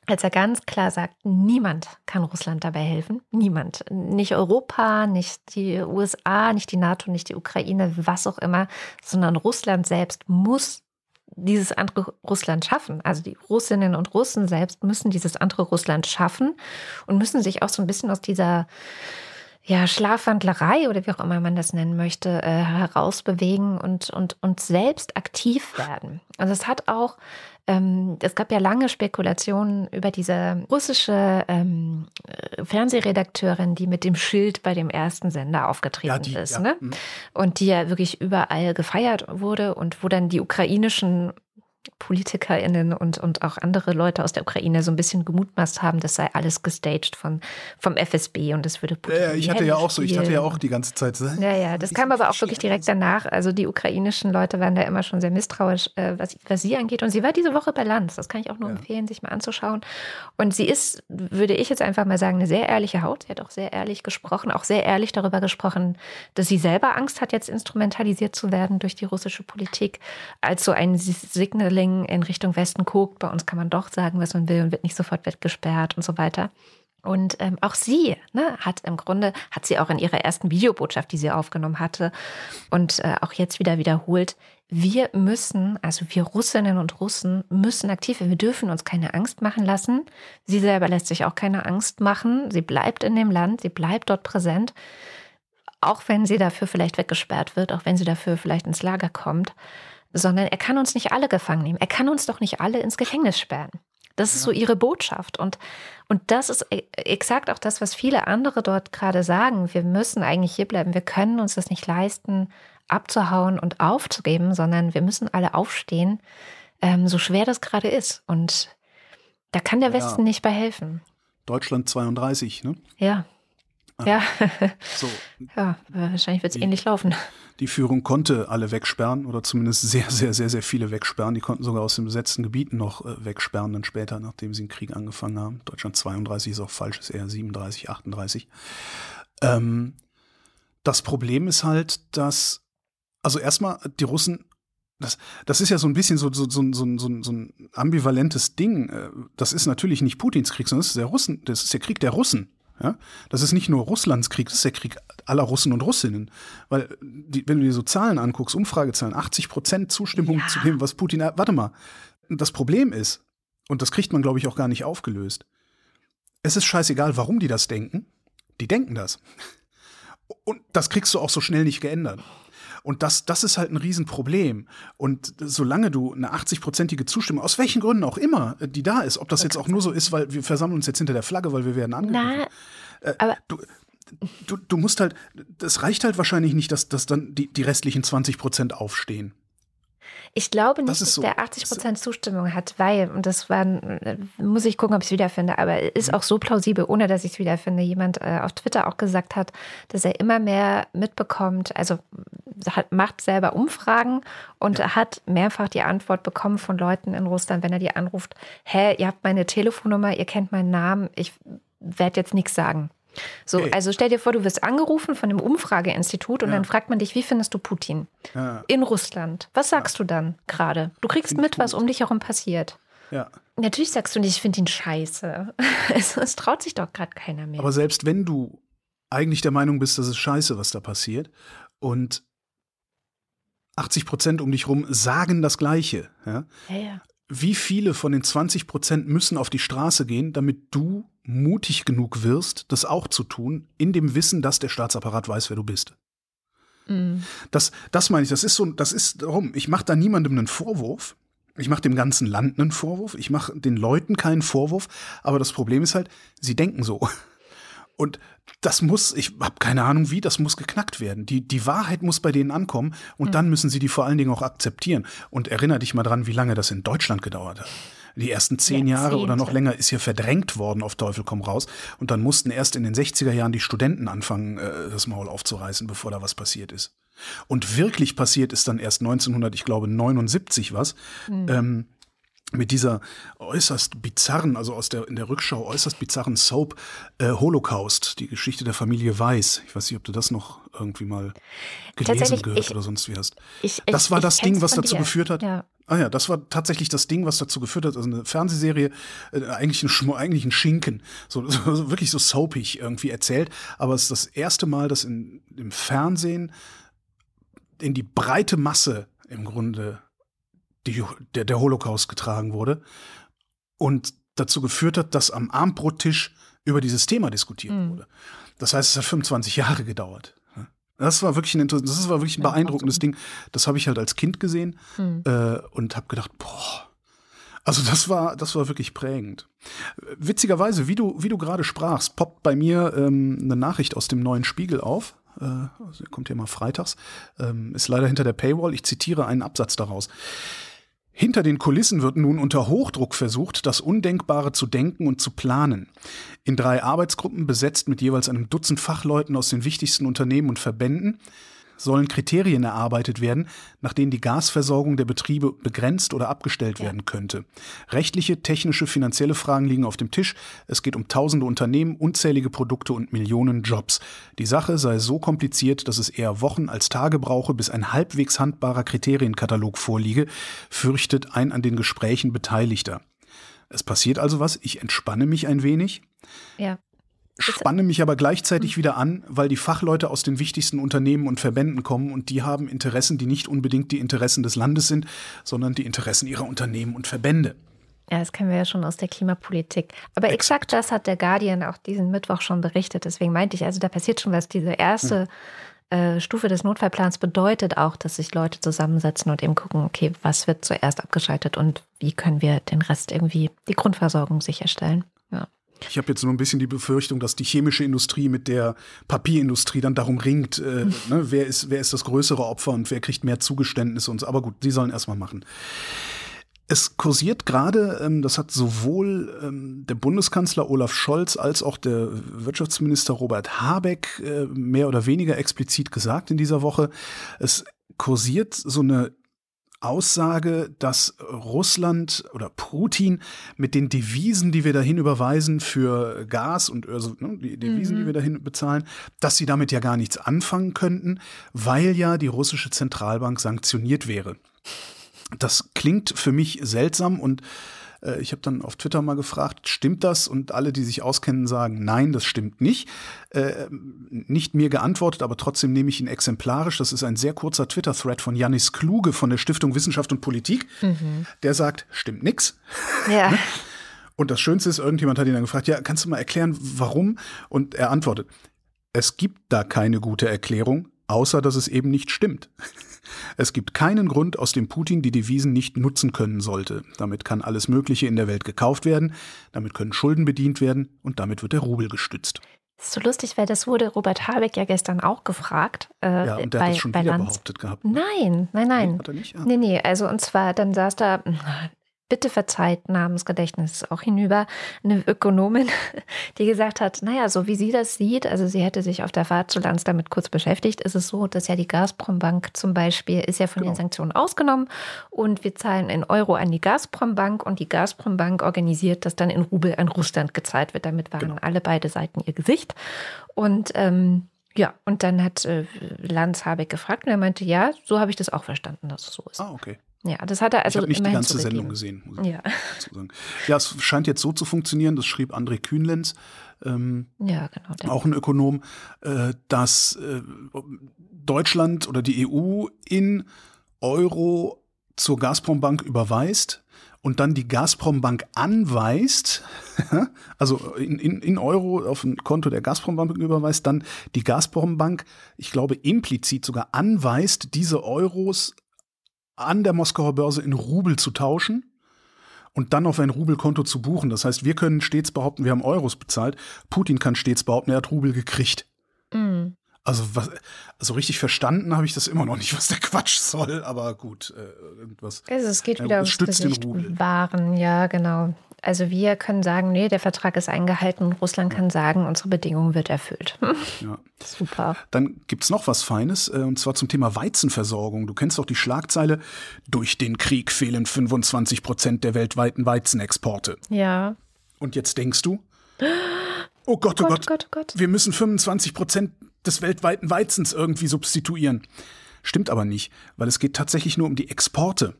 als er ganz klar sagt, niemand kann Russland dabei helfen. Niemand. Nicht Europa, nicht die USA, nicht die NATO, nicht die Ukraine, was auch immer, sondern Russland selbst muss dieses andere Russland schaffen. Also die Russinnen und Russen selbst müssen dieses andere Russland schaffen und müssen sich auch so ein bisschen aus dieser ja, Schlafwandlerei oder wie auch immer man das nennen möchte, äh, herausbewegen und, und, und selbst aktiv werden. Also es hat auch ähm, es gab ja lange Spekulationen über diese russische ähm, Fernsehredakteurin, die mit dem Schild bei dem ersten Sender aufgetreten ja, die, ist. Ja. Ne? Mhm. Und die ja wirklich überall gefeiert wurde und wo dann die ukrainischen PolitikerInnen und, und auch andere Leute aus der Ukraine so ein bisschen gemutmaßt haben, das sei alles gestaged von, vom FSB und das würde Putin Ja, ich hatte ja auch so, ich hatte ja auch die ganze Zeit. Ja, ja, das kam aber auch wirklich direkt danach. Also die ukrainischen Leute waren da immer schon sehr misstrauisch, äh, was, was sie angeht. Und sie war diese Woche bei Lanz. Das kann ich auch nur ja. empfehlen, sich mal anzuschauen. Und sie ist, würde ich jetzt einfach mal sagen, eine sehr ehrliche Haut. Sie hat auch sehr ehrlich gesprochen, auch sehr ehrlich darüber gesprochen, dass sie selber Angst hat, jetzt instrumentalisiert zu werden durch die russische Politik, als so ein Signal Signaling in Richtung Westen guckt. Bei uns kann man doch sagen, was man will und wird nicht sofort weggesperrt und so weiter. Und ähm, auch sie ne, hat im Grunde, hat sie auch in ihrer ersten Videobotschaft, die sie aufgenommen hatte und äh, auch jetzt wieder wiederholt, wir müssen, also wir Russinnen und Russen müssen aktiv werden. Wir dürfen uns keine Angst machen lassen. Sie selber lässt sich auch keine Angst machen. Sie bleibt in dem Land, sie bleibt dort präsent, auch wenn sie dafür vielleicht weggesperrt wird, auch wenn sie dafür vielleicht ins Lager kommt sondern er kann uns nicht alle gefangen nehmen. Er kann uns doch nicht alle ins Gefängnis sperren. Das ist so ihre Botschaft. Und, und das ist e, exakt auch das, was viele andere dort gerade sagen. Wir müssen eigentlich hier bleiben. Wir können uns das nicht leisten, abzuhauen und aufzugeben, sondern wir müssen alle aufstehen, ähm, so schwer das gerade ist. Und da kann der Westen ja. nicht bei helfen. Deutschland 32, ne? Ja. Ja. so. ja, wahrscheinlich wird es ähnlich laufen. Die Führung konnte alle wegsperren oder zumindest sehr, sehr, sehr, sehr viele wegsperren. Die konnten sogar aus den besetzten Gebieten noch äh, wegsperren, dann später, nachdem sie den Krieg angefangen haben. Deutschland 32 ist auch falsch, ist eher 37, 38. Ähm, das Problem ist halt, dass, also erstmal, die Russen das, das ist ja so ein bisschen so, so, so, so, so, so ein ambivalentes Ding. Äh, das ist natürlich nicht Putins Krieg, sondern das ist der Russen, das ist der Krieg der Russen. Ja? Das ist nicht nur Russlands Krieg, das ist der Krieg aller Russen und Russinnen. Weil, die, wenn du dir so Zahlen anguckst, Umfragezahlen, 80 Prozent Zustimmung ja. zu dem, was Putin. Warte mal, das Problem ist, und das kriegt man, glaube ich, auch gar nicht aufgelöst. Es ist scheißegal, warum die das denken. Die denken das. Und das kriegst du auch so schnell nicht geändert. Und das, das ist halt ein Riesenproblem. Und solange du eine 80-prozentige Zustimmung, aus welchen Gründen auch immer, äh, die da ist, ob das jetzt auch nur so ist, weil wir versammeln uns jetzt hinter der Flagge, weil wir werden angegriffen. Äh, aber du, du, du musst halt, das reicht halt wahrscheinlich nicht, dass, dass dann die, die restlichen 20 Prozent aufstehen. Ich glaube nicht, das dass so. der 80 Prozent Zustimmung hat, weil, und das war, muss ich gucken, ob ich es wiederfinde, aber ist mhm. auch so plausibel, ohne dass ich es wiederfinde. Jemand äh, auf Twitter auch gesagt hat, dass er immer mehr mitbekommt, also hat, macht selber Umfragen und ja. hat mehrfach die Antwort bekommen von Leuten in Russland, wenn er die anruft, hä, ihr habt meine Telefonnummer, ihr kennt meinen Namen, ich werde jetzt nichts sagen. So, Hey. also stell dir vor, du wirst angerufen von einem Umfrageinstitut und Ja. dann fragt man dich, wie findest du Putin Ja, in Russland? Was sagst du dann gerade? Du kriegst mit, was um dich herum passiert. ja. Natürlich sagst du nicht, ich finde ihn scheiße. Es, es traut sich doch gerade keiner mehr. Aber selbst wenn du eigentlich der Meinung bist, das ist scheiße, was da passiert, und 80 Prozent um dich rum sagen das Gleiche, ja, ja, ja. Wie viele von den 20 Prozent müssen auf die Straße gehen, damit du mutig genug wirst, das auch zu tun, in dem Wissen, dass der Staatsapparat weiß, wer du bist. Mhm. Das, das meine ich, das ist so, das ist darum, ich mache da niemandem einen Vorwurf. Ich mache dem ganzen Land einen Vorwurf. Ich mache den Leuten keinen Vorwurf. Aber das Problem ist halt, sie denken so. Und das muss, ich habe keine Ahnung wie, das muss geknackt werden. Die, die Wahrheit muss bei denen ankommen und dann müssen sie die vor allen Dingen auch akzeptieren. Und erinnere dich mal dran, wie lange das in Deutschland gedauert hat. Die ersten zehn Jahre oder noch länger ist hier verdrängt worden auf Teufel komm raus. Und dann mussten erst in den 60er Jahren die Studenten anfangen, äh, das Maul aufzureißen, bevor da was passiert ist. Und wirklich passiert ist dann erst 1900, ich glaube 79 was, ähm, mit dieser äußerst bizarren, also aus der in der Rückschau äußerst bizarren Soap äh, Holocaust, die Geschichte der Familie Weiß. Ich weiß nicht, ob du das noch irgendwie mal gelesen gehört ich- oder sonst wie hast. Ich, Das ich, war ich das Ding, was dazu dir. geführt hat. Ja. Ah ja, das war tatsächlich das Ding, was dazu geführt hat, also eine Fernsehserie, äh, eigentlich, ein Schmo eigentlich ein Schinken, so, so, so wirklich so soapig irgendwie erzählt, aber es ist das erste Mal, dass in, im Fernsehen in die breite Masse im Grunde die, der, der Holocaust getragen wurde und dazu geführt hat, dass am Abendbrottisch über dieses Thema diskutiert Mhm. wurde. Das heißt, es hat 25 Jahre gedauert. Das war wirklich ein, das war wirklich ein Ja, beeindruckendes Ding. Das habe ich halt als Kind gesehen Hm. äh, und habe gedacht, boah. Also das war, das war wirklich prägend. Witzigerweise, wie du, wie du gerade sprachst, poppt bei mir ähm, eine Nachricht aus dem neuen Spiegel auf. Äh, also kommt hier mal freitags. Ähm, ist leider hinter der Paywall. Ich zitiere einen Absatz daraus. Hinter den Kulissen wird nun unter Hochdruck versucht, das Undenkbare zu denken und zu planen. In drei Arbeitsgruppen, besetzt mit jeweils einem Dutzend Fachleuten aus den wichtigsten Unternehmen und Verbänden, sollen Kriterien erarbeitet werden, nach denen die Gasversorgung der Betriebe begrenzt oder abgestellt werden könnte. Rechtliche, technische, finanzielle Fragen liegen auf dem Tisch. Es geht um tausende Unternehmen, unzählige Produkte und Millionen Jobs. Die Sache sei so kompliziert, dass es eher Wochen als Tage brauche, bis ein halbwegs handbarer Kriterienkatalog vorliege, fürchtet ein an den Gesprächen Beteiligter. Es passiert also was, ich entspanne mich ein wenig, Ja. Spanne mich aber gleichzeitig wieder an, weil die Fachleute aus den wichtigsten Unternehmen und Verbänden kommen und die haben Interessen, die nicht unbedingt die Interessen des Landes sind, sondern die Interessen ihrer Unternehmen und Verbände. Ja, das kennen wir ja schon aus der Klimapolitik. Aber exakt das hat der Guardian auch diesen Mittwoch schon berichtet. Deswegen meinte ich, also da passiert schon was. Diese erste äh, Stufe des Notfallplans bedeutet auch, dass sich Leute zusammensetzen und eben gucken, okay, was wird zuerst abgeschaltet und wie können wir den Rest irgendwie, die Grundversorgung sicherstellen. Ich habe jetzt nur ein bisschen die Befürchtung, dass die chemische Industrie mit der Papierindustrie dann darum ringt, äh, ne, wer, ist, wer ist das größere Opfer und wer kriegt mehr Zugeständnisse und so. Aber gut, die sollen erstmal machen. Es kursiert gerade, ähm, das hat sowohl ähm, der Bundeskanzler Olaf Scholz als auch der Wirtschaftsminister Robert Habeck äh, mehr oder weniger explizit gesagt in dieser Woche. Es kursiert so eine Aussage, dass Russland oder Putin mit den Devisen, die wir dahin überweisen für Gas und also, ne, die Devisen, die wir dahin bezahlen, dass sie damit ja gar nichts anfangen könnten, weil ja die russische Zentralbank sanktioniert wäre. Das klingt für mich seltsam und äh, ich habe dann auf Twitter mal gefragt, stimmt das? Und alle, die sich auskennen, sagen, nein, das stimmt nicht. Äh, nicht mir geantwortet, aber trotzdem nehme ich ihn exemplarisch. Das ist ein sehr kurzer Twitter-Thread von Janis Kluge von der Stiftung Wissenschaft und Politik. Der sagt, stimmt nix. Ja. Und das Schönste ist, irgendjemand hat ihn dann gefragt, ja, kannst du mal erklären, warum? Und er antwortet, es gibt da keine gute Erklärung, außer dass es eben nicht stimmt. Es gibt keinen Grund, aus dem Putin die Devisen nicht nutzen können sollte. Damit kann alles Mögliche in der Welt gekauft werden, damit können Schulden bedient werden und damit wird der Rubel gestützt. Das ist so lustig, weil das wurde Robert Habeck ja gestern auch gefragt. Äh, Ja, und der bei, hat das schon wieder Lanz. behauptet gehabt. Nein, nein, nein. Nee, hat er nicht? Ah. Nee, nee, also und zwar, dann saß da, bitte verzeiht, Namensgedächtnis auch hinüber, eine Ökonomin, die gesagt hat, naja, so wie sie das sieht, also sie hätte sich auf der Fahrt zu Lanz damit kurz beschäftigt, ist es so, dass ja die Gazprom-Bank zum Beispiel ist ja von genau. den Sanktionen ausgenommen und wir zahlen in Euro an die Gazprom-Bank und die Gazprom-Bank organisiert, dass dann in Rubel an Russland gezahlt wird. Damit waren genau. alle beide Seiten ihr Gesicht. Und ähm, ja, und dann hat äh, Lanz Habeck gefragt und er meinte, ja, so habe ich das auch verstanden, dass es so ist. Ah, okay. Ja, das hat er also. Ich habe nicht die ganze Sendung gesehen. Muss ja. Ich sagen. ja, es scheint jetzt so zu funktionieren, das schrieb André Kühnlenz, ähm, ja, genau, auch ein Ökonom, äh, dass äh, Deutschland oder die EU in Euro zur Gazprom-Bank überweist und dann die Gazprom-Bank anweist, also in, in, in Euro auf ein Konto der Gazprom-Bank überweist, dann die Gazprom-Bank, ich glaube, implizit sogar anweist, diese Euros an der Moskauer Börse in Rubel zu tauschen und dann auf ein Rubelkonto zu buchen. Das heißt, wir können stets behaupten, wir haben Euros bezahlt. Putin kann stets behaupten, er hat Rubel gekriegt. Mhm. Also, was, also richtig verstanden habe ich das immer noch nicht, was der Quatsch soll, aber gut, äh, irgendwas. Also es geht wieder ums Gesicht Waren, ja, genau. Also wir können sagen, nee, der Vertrag ist eingehalten. Russland kann sagen, unsere Bedingung wird erfüllt. Ja. Super. Dann gibt es noch was Feines, äh, und zwar zum Thema Weizenversorgung. Du kennst doch die Schlagzeile, durch den Krieg fehlen 25 Prozent der weltweiten Weizenexporte. Ja. Und jetzt denkst du, oh Gott, oh, oh Gott, Gott, oh Gott, wir müssen 25 Prozent des weltweiten Weizens irgendwie substituieren. Stimmt aber nicht, weil es geht tatsächlich nur um die Exporte.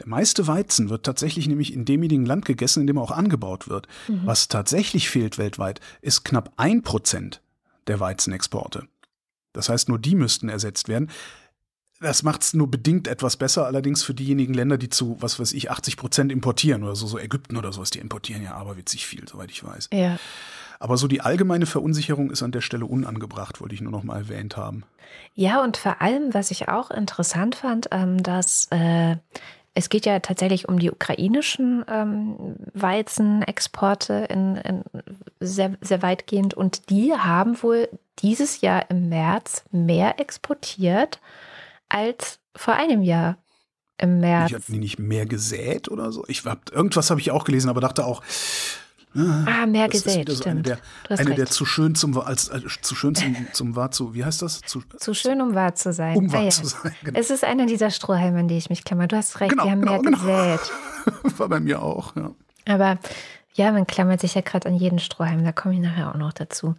Der meiste Weizen wird tatsächlich nämlich in demjenigen Land gegessen, in dem er auch angebaut wird. Mhm. Was tatsächlich fehlt weltweit, ist knapp ein Prozent der Weizenexporte. Das heißt, nur die müssten ersetzt werden. Das macht es nur bedingt etwas besser, allerdings für diejenigen Länder, die zu, was weiß ich, 80 Prozent importieren oder so, so Ägypten oder sowas, die importieren ja aberwitzig viel, soweit ich weiß. Ja. Aber so die allgemeine Verunsicherung ist an der Stelle unangebracht, wollte ich nur noch mal erwähnt haben. Ja, und vor allem, was ich auch interessant fand, ähm, dass äh, es geht ja tatsächlich um die ukrainischen ähm, Weizenexporte in, in sehr, sehr weitgehend und die haben wohl dieses Jahr im März mehr exportiert als vor einem Jahr im März. Ich hatte die nicht mehr gesät oder so. Ich hab, irgendwas habe ich auch gelesen, aber dachte auch, Ah, mehr gesät, so stimmt. Eine der, eine der zu schön zum als, als zu schön zum, zum wahr zu, wie heißt das? Zu, zu schön um wahr zu sein. Um wahr ah, ja. zu sein. Genau. Es ist einer dieser Strohhalme, an die ich mich klammer. Du hast recht, genau, die haben genau, mehr genau. gesät. War bei mir auch, ja. Aber ja, man klammert sich ja gerade an jeden Strohhalm, da komme ich nachher auch noch dazu.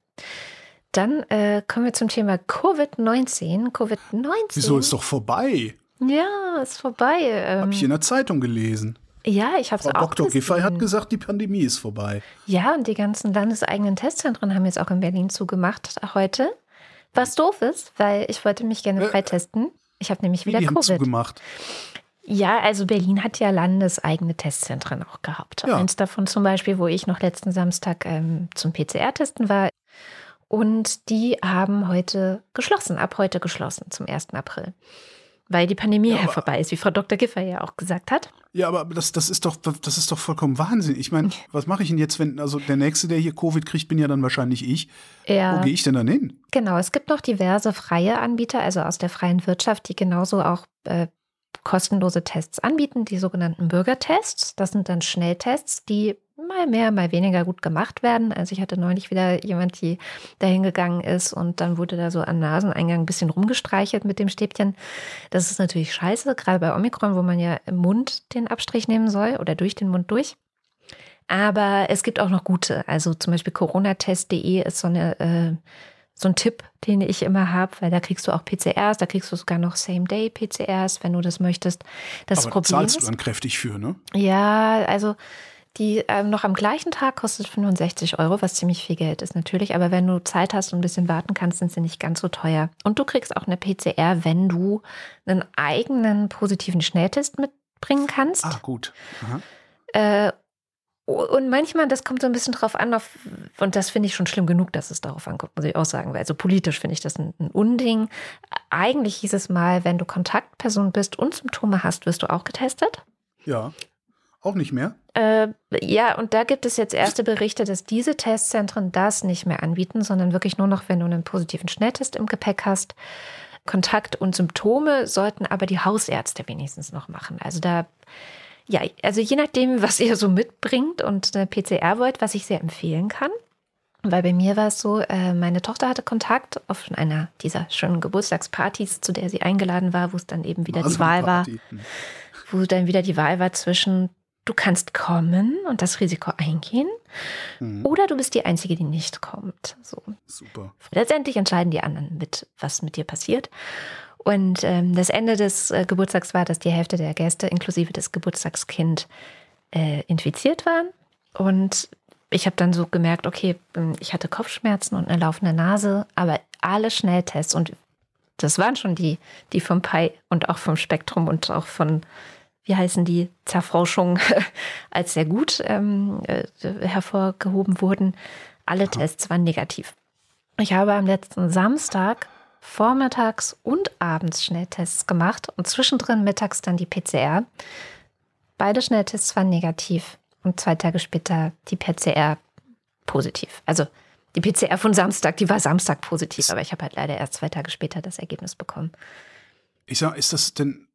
Dann äh, kommen wir zum Thema Covid-19. Covid-19. Wieso ist doch vorbei? Ja, ist vorbei. Ähm, Habe ich in der Zeitung gelesen. Ja, ich habe es auch Dr. Giffey hat gesagt, die Pandemie ist vorbei. Ja, und die ganzen landeseigenen Testzentren haben jetzt auch in Berlin zugemacht heute. Was doof ist, weil ich wollte mich gerne äh, freitesten. Ich habe nämlich wieder die Covid. Haben zugemacht. Ja, also Berlin hat ja landeseigene Testzentren auch gehabt. Ja. Eins davon zum Beispiel, wo ich noch letzten Samstag ähm, zum PCR-Testen war. Und die haben heute geschlossen, ab heute geschlossen, zum 1. April weil die Pandemie ja, vorbei ist, wie Frau Dr. Giffer ja auch gesagt hat. Ja, aber das, das, ist, doch, das ist doch vollkommen Wahnsinn. Ich meine, was mache ich denn jetzt, wenn, also der Nächste, der hier Covid kriegt, bin ja dann wahrscheinlich ich. Ja. Wo gehe ich denn dann hin? Genau, es gibt noch diverse freie Anbieter, also aus der freien Wirtschaft, die genauso auch äh, kostenlose Tests anbieten, die sogenannten Bürgertests. Das sind dann Schnelltests, die mal mehr, mal weniger gut gemacht werden. Also ich hatte neulich wieder jemand, die dahin gegangen ist und dann wurde da so am Naseneingang ein bisschen rumgestreichelt mit dem Stäbchen. Das ist natürlich scheiße, gerade bei Omikron, wo man ja im Mund den Abstrich nehmen soll oder durch den Mund durch. Aber es gibt auch noch gute. Also zum Beispiel coronatest.de ist so eine äh, so ein Tipp, den ich immer habe, weil da kriegst du auch PCRs, da kriegst du sogar noch Same-Day-PCRs, wenn du das möchtest. Das Aber Problem zahlst ist, du dann kräftig für, ne? Ja, also die ähm, noch am gleichen Tag kostet 65 Euro, was ziemlich viel Geld ist natürlich. Aber wenn du Zeit hast und ein bisschen warten kannst, sind sie nicht ganz so teuer. Und du kriegst auch eine PCR, wenn du einen eigenen positiven Schnelltest mitbringen kannst. Ah, gut. Äh, und manchmal, das kommt so ein bisschen drauf an, auf, und das finde ich schon schlimm genug, dass es darauf ankommt, muss ich auch sagen. Weil also politisch finde ich das ein, ein, Unding. Eigentlich hieß es mal, wenn du Kontaktperson bist und Symptome hast, wirst du auch getestet. Ja. Auch nicht mehr? Äh, ja, und da gibt es jetzt erste Berichte, dass diese Testzentren das nicht mehr anbieten, sondern wirklich nur noch, wenn du einen positiven Schnelltest im Gepäck hast. Kontakt und Symptome sollten aber die Hausärzte wenigstens noch machen. Also da Ja, also je nachdem, was ihr so mitbringt und eine PCR wollt, was ich sehr empfehlen kann. Weil bei mir war es so, äh, meine Tochter hatte Kontakt auf einer dieser schönen Geburtstagspartys, zu der sie eingeladen war, wo es dann eben wieder die Wahl war, wo dann wieder die Wahl war zwischen du kannst kommen und das Risiko eingehen mhm. oder du bist die Einzige, die nicht kommt. So. Super. Letztendlich entscheiden die anderen mit, was mit dir passiert. Und ähm, das Ende des äh, Geburtstags war, dass die Hälfte der Gäste inklusive des Geburtstagskind äh, infiziert waren. Und ich habe dann so gemerkt, okay, ähm, ich hatte Kopfschmerzen und eine laufende Nase, aber alle Schnelltests und das waren schon die, die vom Pi und auch vom Spektrum und auch von, wie heißen die, Zerforschung als sehr gut ähm, äh, hervorgehoben wurden. Alle Aha. Tests waren negativ. Ich habe am letzten Samstag vormittags und abends Schnelltests gemacht und zwischendrin mittags dann die PCR. Beide Schnelltests waren negativ und zwei Tage später die PCR positiv. Also die PCR von Samstag, die war Samstag positiv, aber ich habe halt leider erst zwei Tage später das Ergebnis bekommen. Ich sag, ist das denn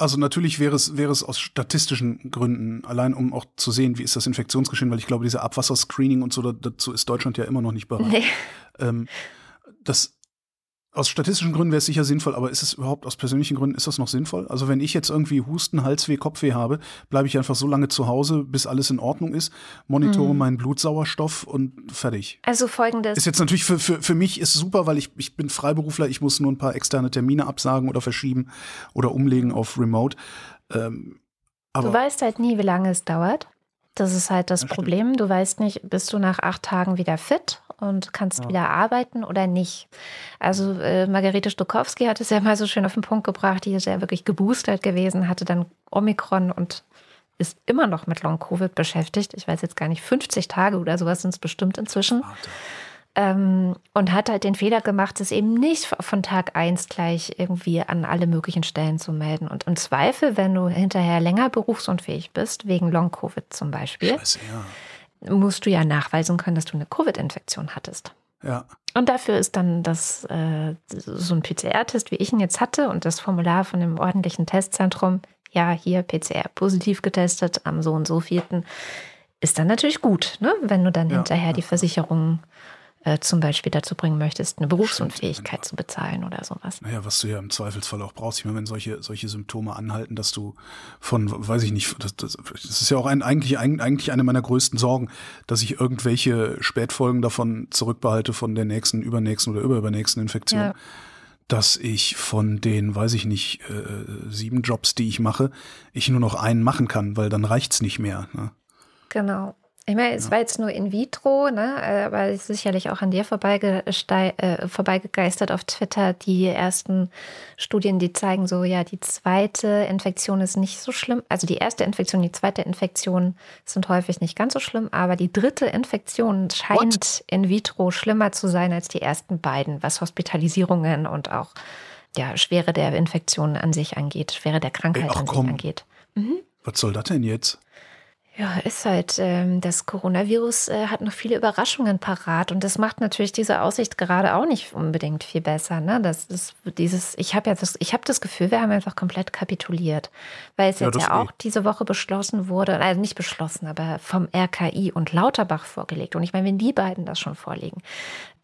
also natürlich wäre es, wäre es aus statistischen Gründen, allein um auch zu sehen, wie ist das Infektionsgeschehen, weil ich glaube, diese Abwasserscreening und so, dazu ist Deutschland ja immer noch nicht bereit. Nee. Ähm, das aus statistischen Gründen wäre es sicher sinnvoll, aber ist es überhaupt aus persönlichen Gründen, ist das noch sinnvoll? Also wenn ich jetzt irgendwie Husten, Halsweh, Kopfweh habe, bleibe ich einfach so lange zu Hause, bis alles in Ordnung ist, monitore mhm. meinen Blutsauerstoff und fertig. Also folgendes. Ist jetzt natürlich für, für, für mich ist super, weil ich, ich bin Freiberufler, ich muss nur ein paar externe Termine absagen oder verschieben oder umlegen auf Remote. Ähm, aber du weißt halt nie, wie lange es dauert. Das ist halt das, das Problem. Stimmt. Du weißt nicht, bist du nach acht Tagen wieder fit und kannst ja. wieder arbeiten oder nicht. Also äh, Margarete Stokowski hat es ja mal so schön auf den Punkt gebracht, die ist ja wirklich geboostert gewesen, hatte dann Omikron und ist immer noch mit Long-Covid beschäftigt. Ich weiß jetzt gar nicht, 50 Tage oder sowas sind es bestimmt inzwischen. Ähm, und hat halt den Fehler gemacht, es eben nicht von Tag 1 gleich irgendwie an alle möglichen Stellen zu melden. Und im Zweifel, wenn du hinterher länger berufsunfähig bist, wegen Long-Covid zum Beispiel, Scheiße, ja musst du ja nachweisen können, dass du eine Covid-Infektion hattest. Ja. Und dafür ist dann das äh, so ein PCR-Test, wie ich ihn jetzt hatte, und das Formular von dem ordentlichen Testzentrum, ja, hier PCR positiv getestet am so und so vierten, ist dann natürlich gut, ne? wenn du dann ja, hinterher ja. die Versicherung zum Beispiel dazu bringen möchtest, eine Berufsunfähigkeit zu bezahlen oder sowas. Naja, was du ja im Zweifelsfall auch brauchst. Ich meine, wenn solche, solche Symptome anhalten, dass du von, weiß ich nicht, das, das, das ist ja auch ein, eigentlich, eigentlich eine meiner größten Sorgen, dass ich irgendwelche Spätfolgen davon zurückbehalte von der nächsten, übernächsten oder überübernächsten Infektion. Ja dass ich von den, weiß ich nicht, äh, sieben Jobs, die ich mache, ich nur noch einen machen kann, weil dann reicht's nicht mehr. Ne? Genau. Ich meine, es ja. war jetzt nur in vitro, ne? aber es ist sicherlich auch an dir äh, vorbeigegeistert auf Twitter. Die ersten Studien, die zeigen so, ja, die zweite Infektion ist nicht so schlimm. Also die erste Infektion, die zweite Infektion sind häufig nicht ganz so schlimm, aber die dritte Infektion scheint What? in vitro schlimmer zu sein als die ersten beiden, was Hospitalisierungen und auch ja, Schwere der Infektion an sich angeht, Schwere der Krankheit Ey, ach, an komm. sich angeht. Mhm. Was soll das denn jetzt? Ja, ist halt, ähm, das Coronavirus äh, hat noch viele Überraschungen parat und das macht natürlich diese Aussicht gerade auch nicht unbedingt viel besser. Ne? Das ist dieses, ich habe ja das, ich habe das Gefühl, wir haben einfach komplett kapituliert, weil es ja, jetzt ja auch diese Woche beschlossen wurde, also nicht beschlossen, aber vom RKI und Lauterbach vorgelegt. Und ich meine, wenn die beiden das schon vorlegen,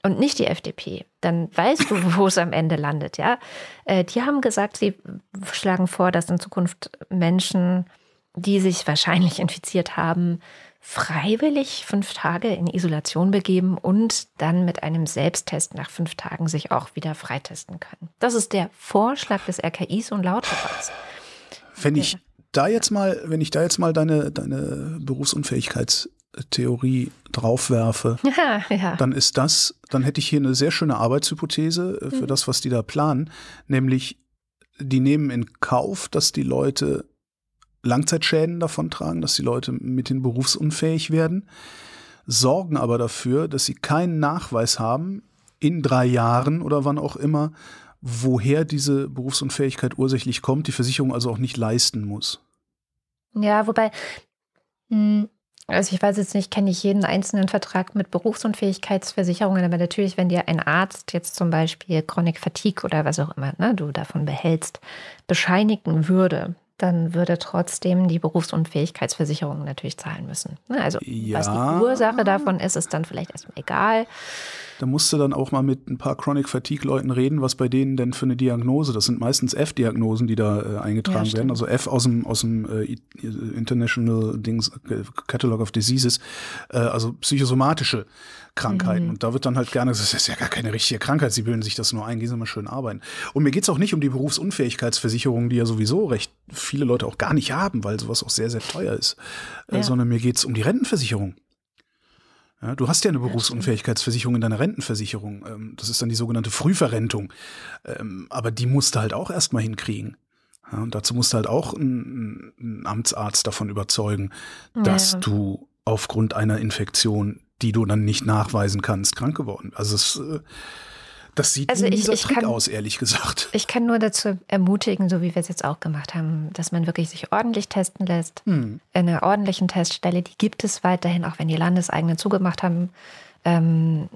und nicht die FDP, dann weißt du, wo es am Ende landet, ja. Äh, die haben gesagt, sie schlagen vor, dass in Zukunft Menschen die sich wahrscheinlich infiziert haben, freiwillig fünf Tage in Isolation begeben und dann mit einem Selbsttest nach fünf Tagen sich auch wieder freitesten können. Das ist der Vorschlag des RKIs und Lauterbachs. Wenn ich da jetzt mal, wenn ich da jetzt mal deine, deine Berufsunfähigkeitstheorie draufwerfe, ja, ja. dann ist das, dann hätte ich hier eine sehr schöne Arbeitshypothese für mhm. das, was die da planen, nämlich die nehmen in Kauf, dass die Leute Langzeitschäden davontragen, dass die Leute mithin berufsunfähig werden, sorgen aber dafür, dass sie keinen Nachweis haben in drei Jahren oder wann auch immer, woher diese Berufsunfähigkeit ursächlich kommt, die Versicherung also auch nicht leisten muss. Ja, wobei, hm, also ich weiß jetzt nicht, kenne ich jeden einzelnen Vertrag mit Berufsunfähigkeitsversicherungen, aber natürlich, wenn dir ein Arzt jetzt zum Beispiel Chronic Fatigue oder was auch immer ne, du davon behältst, bescheinigen würde, dann würde trotzdem die Berufsunfähigkeitsversicherung natürlich zahlen müssen. Ne, also Ja. was die Ursache davon ist, ist dann vielleicht erstmal egal. Da musst du dann auch mal mit ein paar Chronic Fatigue Leuten reden, was bei denen denn für eine Diagnose. Das sind meistens F-Diagnosen, die da äh, eingetragen Ja, werden. Also F aus dem aus dem äh, I- International Dings äh, Catalog of Diseases, äh, also psychosomatische Krankheiten. Und da wird dann halt gerne, gesagt, das ist ja gar keine richtige Krankheit. Sie bilden sich das nur ein, gehen Sie mal schön arbeiten. Und mir geht's auch nicht um die Berufsunfähigkeitsversicherung, die ja sowieso recht viele Leute auch gar nicht haben, weil sowas auch sehr sehr teuer ist, äh, Ja. sondern mir geht's um die Rentenversicherung. Ja, du hast ja eine Berufsunfähigkeitsversicherung in deiner Rentenversicherung. Ähm, das ist dann die sogenannte Frühverrentung. Ähm, aber die musst du halt auch erstmal hinkriegen. Ja, und dazu musst du halt auch einen, Amtsarzt davon überzeugen, dass Ja. du aufgrund einer Infektion, die du dann nicht nachweisen kannst, krank geworden bist. Also es, äh, das sieht Also ich- ich Trick kann- aus, ehrlich gesagt. Ich kann nur dazu ermutigen, so wie wir es jetzt auch gemacht haben, dass man wirklich sich ordentlich testen lässt. Hm. In einer ordentlichen Teststelle, die gibt es weiterhin, auch wenn die Landeseigenen zugemacht haben. Ähm,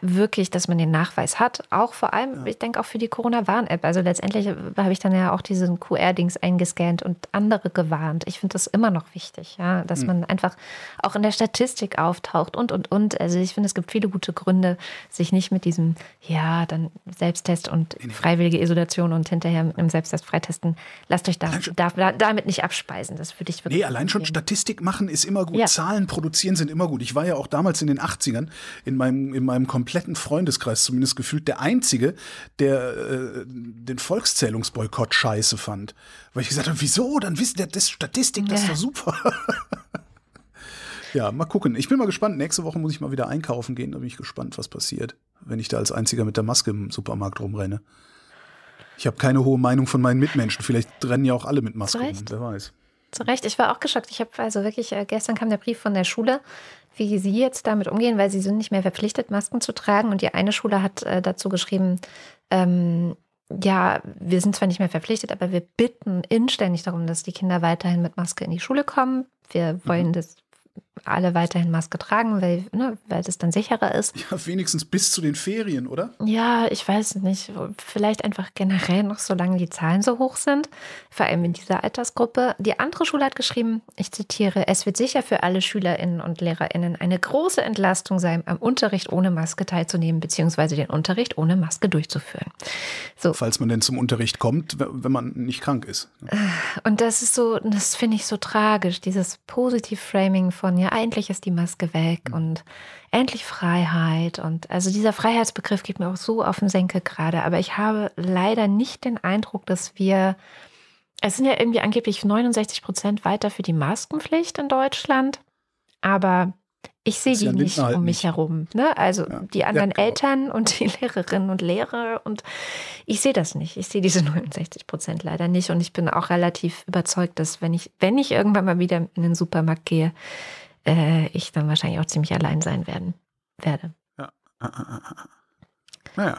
wirklich, dass man den Nachweis hat. Auch vor allem, ich denke auch für die Corona-Warn-App. Also letztendlich habe ich dann ja auch diesen QR-Dings eingescannt und andere gewarnt. Ich finde das immer noch wichtig, ja, dass man einfach auch in der Statistik auftaucht und, und, und. Also ich finde, es gibt viele gute Gründe, sich nicht mit diesem, ja, dann Selbsttest und freiwillige Isolation und hinterher mit einem Selbsttest freitesten. Lasst euch da, da, da, damit nicht abspeisen. Das würde ich wirklich. Nee, allein schon empfehlen. Statistik machen ist immer gut. Ja. Zahlen produzieren sind immer gut. Ich war ja auch damals in den 80ern in meinem, in meinem kompletten Freundeskreis zumindest gefühlt der Einzige, der äh, den Volkszählungsboykott scheiße fand. Weil ich gesagt habe, wieso? Dann wissen der das Statistik, das ist doch super. ja, mal gucken. Ich bin mal gespannt. Nächste Woche muss ich mal wieder einkaufen gehen. Da bin ich gespannt, was passiert, wenn ich da als Einziger mit der Maske im Supermarkt rumrenne. Ich habe keine hohe Meinung von meinen Mitmenschen. Vielleicht rennen ja auch alle mit Maske rum. Wer weiß. Zu Recht, ich war auch geschockt. Ich habe also wirklich, äh, gestern kam der Brief von der Schule, wie sie jetzt damit umgehen, weil sie sind nicht mehr verpflichtet, Masken zu tragen. Und die eine Schule hat äh, dazu geschrieben, ähm, ja, wir sind zwar nicht mehr verpflichtet, aber wir bitten inständig darum, dass die Kinder weiterhin mit Maske in die Schule kommen. Wir wollen das alle weiterhin Maske tragen, weil, ne, weil das dann sicherer ist. Ja, wenigstens bis zu den Ferien, oder? Ja, ich weiß nicht. Vielleicht einfach generell noch, solange die Zahlen so hoch sind, vor allem in dieser Altersgruppe. Die andere Schule hat geschrieben, ich zitiere, es wird sicher für alle SchülerInnen und LehrerInnen eine große Entlastung sein, am Unterricht ohne Maske teilzunehmen, beziehungsweise den Unterricht ohne Maske durchzuführen. So, Falls man denn zum Unterricht kommt, wenn man nicht krank ist. und das ist so, das finde ich so tragisch, dieses Positiv-Framing von, ja, endlich ist die Maske weg und endlich Freiheit. Und also dieser Freiheitsbegriff geht mir auch so auf den Senkel gerade. Aber ich habe leider nicht den Eindruck, dass wir, es sind ja irgendwie angeblich 69 Prozent weiter für die Maskenpflicht in Deutschland. Aber ich sehe die nicht halt um mich nicht. herum. Ne? Also Ja. die anderen Ja, genau. Eltern und die Lehrerinnen und Lehrer. Und ich sehe das nicht. Ich sehe diese 69 Prozent leider nicht. Und ich bin auch relativ überzeugt, dass wenn ich, wenn ich irgendwann mal wieder in den Supermarkt gehe, äh, ich dann wahrscheinlich auch ziemlich allein sein werden, werde. Naja.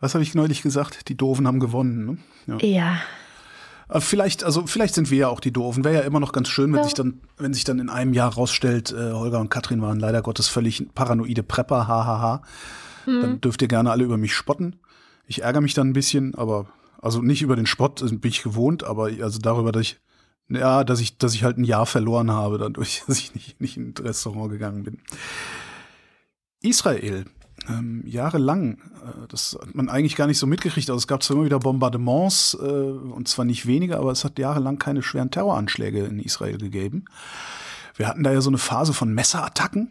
Was habe ich neulich gesagt? Die Doofen haben gewonnen. Ne? Ja. Ja, Aber vielleicht, also vielleicht sind wir ja auch die Doofen. Wäre ja immer noch ganz schön, wenn Ja. sich dann, wenn sich dann in einem Jahr rausstellt, äh, Holger und Katrin waren leider Gottes völlig paranoide Prepper, hahaha. Dann dürft ihr gerne alle über mich spotten. Ich ärgere mich dann ein bisschen, aber also nicht über den Spott, das bin ich gewohnt, aber also darüber, dass ich ja, dass ich, dass ich halt ein Jahr verloren habe, dadurch, dass ich nicht, nicht ins Restaurant gegangen bin. Israel. Ähm, jahrelang, äh, das hat man eigentlich gar nicht so mitgekriegt. Also es gab zwar immer wieder Bombardements, äh, und zwar nicht wenige, aber es hat jahrelang keine schweren Terroranschläge in Israel gegeben. Wir hatten da ja so eine Phase von Messerattacken,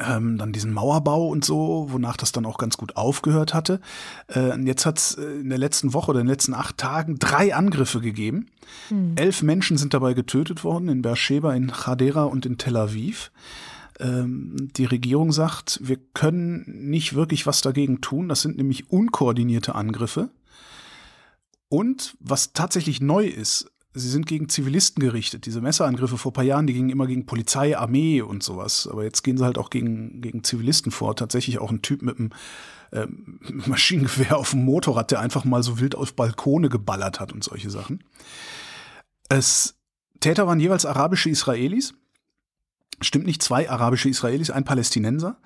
ähm, dann diesen Mauerbau und so, wonach das dann auch ganz gut aufgehört hatte. Äh, jetzt hat es in der letzten Woche oder in den letzten acht Tagen drei Angriffe gegeben. Elf Menschen sind dabei getötet worden, in Beersheba, in Chadera und in Tel Aviv. Ähm, die Regierung sagt, wir können nicht wirklich was dagegen tun. Das sind nämlich unkoordinierte Angriffe. Und was tatsächlich neu ist, sie sind gegen Zivilisten gerichtet. Diese Messerangriffe vor ein paar Jahren, die gingen immer gegen Polizei, Armee und sowas. Aber jetzt gehen sie halt auch gegen, gegen Zivilisten vor. Tatsächlich auch ein Typ mit einem ähm, Maschinengewehr auf dem Motorrad, der einfach mal so wild auf Balkone geballert hat und solche Sachen. Es, Täter waren jeweils arabische Israelis. Stimmt nicht, zwei arabische Israelis, ein Palästinenser.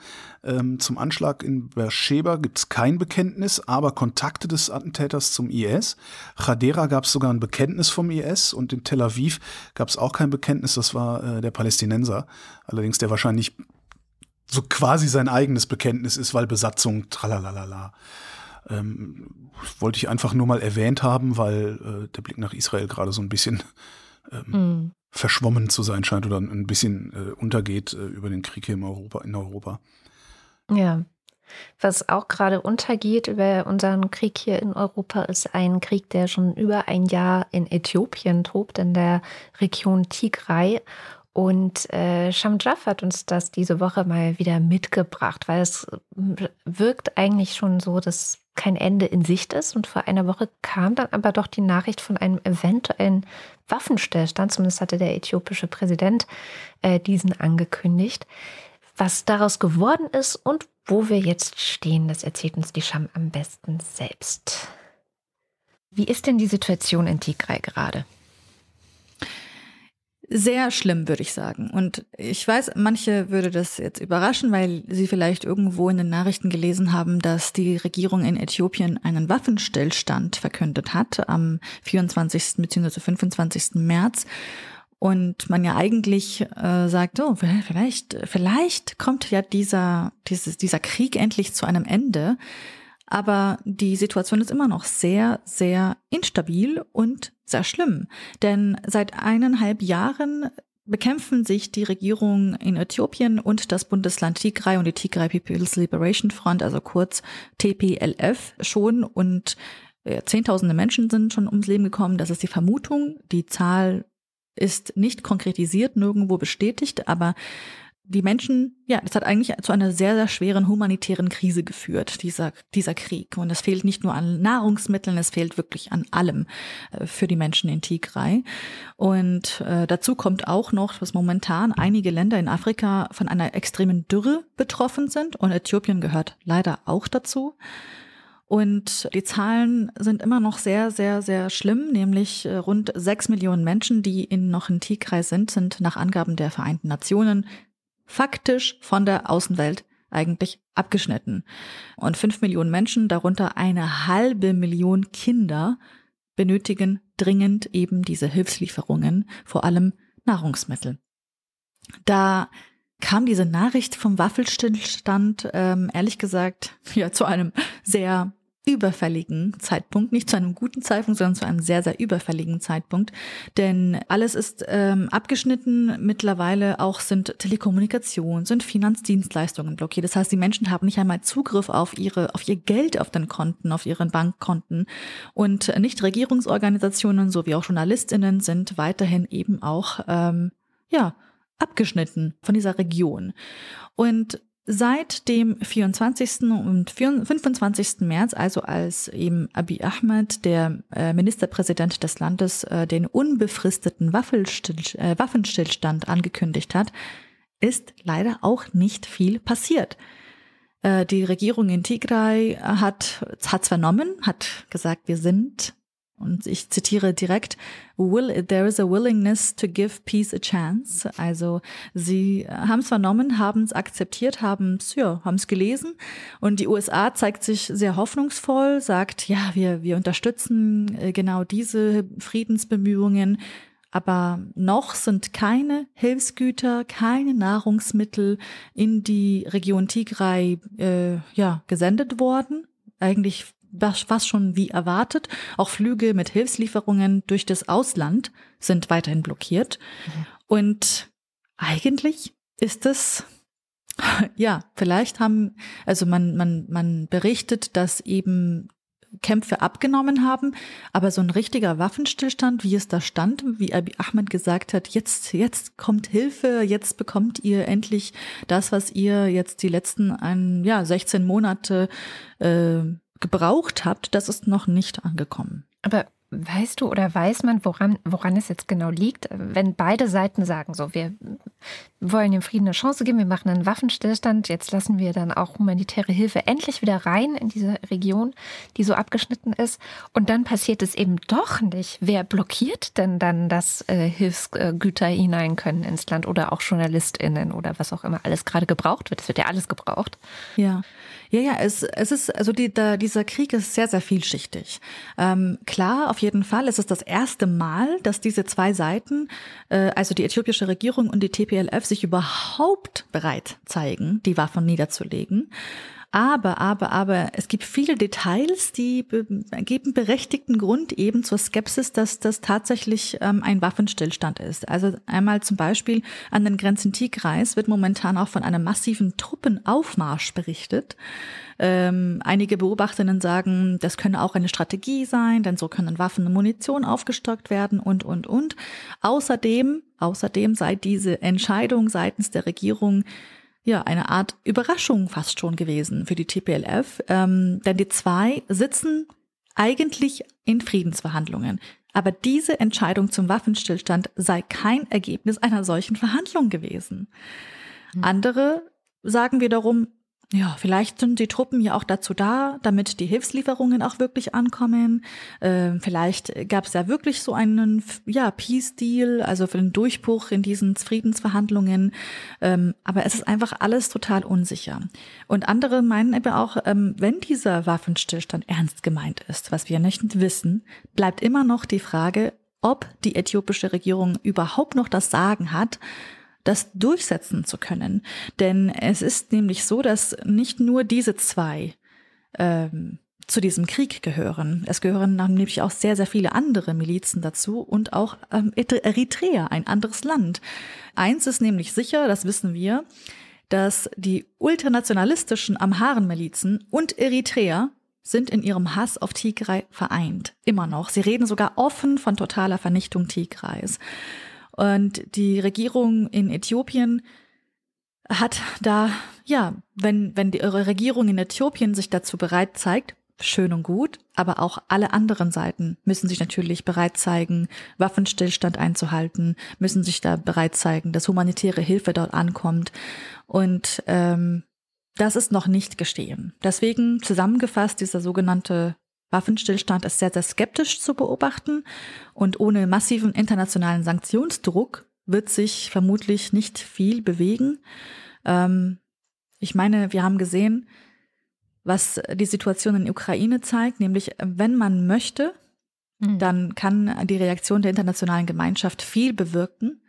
Ähm, zum Anschlag in Beersheba gibt es kein Bekenntnis, aber Kontakte des Attentäters zum IS. Chadera gab es sogar ein Bekenntnis vom IS und in Tel Aviv gab es auch kein Bekenntnis, das war äh, der Palästinenser. Allerdings der wahrscheinlich so quasi sein eigenes Bekenntnis ist, weil Besatzung, tralalala. Ähm, wollte ich einfach nur mal erwähnt haben, weil äh, der Blick nach Israel gerade so ein bisschen ähm, mhm verschwommen zu sein scheint oder ein bisschen äh, untergeht äh, über den Krieg hier in Europa, in Europa. Ja. Was auch gerade untergeht über unseren Krieg hier in Europa, ist ein Krieg, der schon über ein Jahr in Äthiopien tobt, in der Region Tigray. Und äh, Shamjaf hat uns das diese Woche mal wieder mitgebracht, weil es wirkt eigentlich schon so, dass kein Ende in Sicht ist. Und vor einer Woche kam dann aber doch die Nachricht von einem eventuellen Waffenstillstand. Zumindest hatte der äthiopische Präsident äh, diesen angekündigt. Was daraus geworden ist und wo wir jetzt stehen, das erzählt uns die Scham am besten selbst. Wie ist denn die Situation in Tigray gerade? Sehr schlimm, würde ich sagen. Und ich weiß, manche würde das jetzt überraschen, weil sie vielleicht irgendwo in den Nachrichten gelesen haben, dass die Regierung in Äthiopien einen Waffenstillstand verkündet hat am 24. bzw. 25. März. Und man ja eigentlich äh, sagt, oh, vielleicht, vielleicht kommt ja dieser, dieses, dieser Krieg endlich zu einem Ende. Aber die Situation ist immer noch sehr, sehr instabil und sehr schlimm. Denn seit eineinhalb Jahren bekämpfen sich die Regierung in Äthiopien und das Bundesland Tigray und die Tigray People's Liberation Front, also kurz TPLF, schon und äh, Zehntausende Menschen sind schon ums Leben gekommen. Das ist die Vermutung. Die Zahl ist nicht konkretisiert, nirgendwo bestätigt, aber die Menschen, ja, das hat eigentlich zu einer sehr, sehr schweren humanitären Krise geführt, dieser, dieser Krieg. Und es fehlt nicht nur an Nahrungsmitteln, es fehlt wirklich an allem äh, für die Menschen in Tigray. Und äh, dazu kommt auch noch, dass momentan einige Länder in Afrika von einer extremen Dürre betroffen sind. Und Äthiopien gehört leider auch dazu. Und die Zahlen sind immer noch sehr, sehr, sehr schlimm, nämlich äh, rund sechs Millionen Menschen, die in, noch in Tigray sind, sind nach Angaben der Vereinten Nationen faktisch von der Außenwelt eigentlich abgeschnitten. Und fünf Millionen Menschen, darunter eine halbe Million Kinder, benötigen dringend eben diese Hilfslieferungen, vor allem Nahrungsmittel. Da kam diese Nachricht vom Waffelstillstand, ähm, ehrlich gesagt, ja, zu einem sehr überfälligen Zeitpunkt, nicht zu einem guten Zeitpunkt, sondern zu einem sehr, sehr überfälligen Zeitpunkt. Denn alles ist ähm, abgeschnitten. Mittlerweile auch sind Telekommunikation, sind Finanzdienstleistungen blockiert. Das heißt, die Menschen haben nicht einmal Zugriff auf ihre, auf ihr Geld auf den Konten, auf ihren Bankkonten. Und nicht Regierungsorganisationen sowie auch JournalistInnen sind weiterhin eben auch, ähm, ja, abgeschnitten von dieser Region. Und Seit dem 24. und 25. März, also als eben Abiy Ahmed, der äh, Ministerpräsident des Landes, äh, den unbefristeten äh, Waffenstillstand angekündigt hat, ist leider auch nicht viel passiert. Die Regierung in Tigray hat hat's vernommen, hat gesagt, wir sind und ich zitiere direkt, Will, there is a willingness to give peace a chance. Also sie haben es vernommen, haben es akzeptiert, haben es ja, haben es gelesen. Und die USA zeigt sich sehr hoffnungsvoll, sagt, ja, wir, wir unterstützen äh, genau diese Friedensbemühungen. Aber noch sind keine Hilfsgüter, keine Nahrungsmittel in die Region Tigray äh, ja, gesendet worden. Eigentlich was schon wie erwartet. Auch Flüge mit Hilfslieferungen durch das Ausland sind weiterhin blockiert. Mhm. Und eigentlich ist es ja, vielleicht haben, also man, man, man berichtet, dass eben Kämpfe abgenommen haben, aber so ein richtiger Waffenstillstand, wie es da stand, wie Abiy Ahmed gesagt hat, jetzt, jetzt kommt Hilfe, jetzt bekommt ihr endlich das, was ihr jetzt die letzten ein, ja, 16 Monate äh, gebraucht habt, das ist noch nicht angekommen. Aber Weißt du oder weiß man, woran, woran es jetzt genau liegt, wenn beide Seiten sagen, so, wir wollen dem Frieden eine Chance geben, wir machen einen Waffenstillstand, jetzt lassen wir dann auch humanitäre Hilfe endlich wieder rein in diese Region, die so abgeschnitten ist. Und dann passiert es eben doch nicht. Wer blockiert denn dann, dass äh, Hilfsgüter hinein können ins Land oder auch JournalistInnen oder was auch immer alles gerade gebraucht wird? Es wird ja alles gebraucht. Ja. Ja, ja, es, es ist, also die, da, dieser Krieg ist sehr, sehr vielschichtig. Ähm, klar, auf jeden Fall, es ist das erste Mal, dass diese zwei Seiten, äh, also die äthiopische Regierung und die TPLF, sich überhaupt bereit zeigen, die Waffen niederzulegen. Aber, aber, aber es gibt viele Details, die be geben berechtigten Grund eben zur Skepsis, dass das tatsächlich ähm, ein Waffenstillstand ist. Also einmal zum Beispiel an den Grenzen Tigreis wird momentan auch von einem massiven Truppenaufmarsch berichtet. Ähm, einige Beobachterinnen sagen, das könne auch eine Strategie sein, denn so können Waffen und Munition aufgestockt werden und, und, und. Außerdem, außerdem sei diese Entscheidung seitens der Regierung ja, eine Art Überraschung fast schon gewesen für die TPLF, ähm, denn die zwei sitzen eigentlich in Friedensverhandlungen. Aber diese Entscheidung zum Waffenstillstand sei kein Ergebnis einer solchen Verhandlung gewesen. Hm. Andere sagen wiederum, ja, vielleicht sind die Truppen ja auch dazu da, damit die Hilfslieferungen auch wirklich ankommen. Ähm, vielleicht gab es ja wirklich so einen ja, Peace-Deal, also für den Durchbruch in diesen Friedensverhandlungen. Ähm, aber es ist einfach alles total unsicher. Und andere meinen eben auch, ähm, wenn dieser Waffenstillstand ernst gemeint ist, was wir nicht wissen, bleibt immer noch die Frage, ob die äthiopische Regierung überhaupt noch das Sagen hat, das durchsetzen zu können. Denn es ist nämlich so, dass nicht nur diese zwei ähm, zu diesem Krieg gehören. Es gehören nämlich auch sehr, sehr viele andere Milizen dazu und auch ähm, Eritrea, ein anderes Land. Eins ist nämlich sicher, das wissen wir, dass die ultranationalistischen Amharen-Milizen und Eritrea sind in ihrem Hass auf Tigray vereint. Immer noch. Sie reden sogar offen von totaler Vernichtung Tigrays. Und die Regierung in Äthiopien hat da, ja, wenn, wenn die, eure Regierung in Äthiopien sich dazu bereit zeigt, schön und gut, aber auch alle anderen Seiten müssen sich natürlich bereit zeigen, Waffenstillstand einzuhalten, müssen sich da bereit zeigen, dass humanitäre Hilfe dort ankommt. Und ähm, das ist noch nicht gestehen. Deswegen zusammengefasst dieser sogenannte Waffenstillstand ist sehr, sehr skeptisch zu beobachten und ohne massiven internationalen Sanktionsdruck wird sich vermutlich nicht viel bewegen. Ähm, ich meine, wir haben gesehen, was die Situation in der Ukraine zeigt, nämlich wenn man möchte, hm. dann kann die Reaktion der internationalen Gemeinschaft viel bewirken.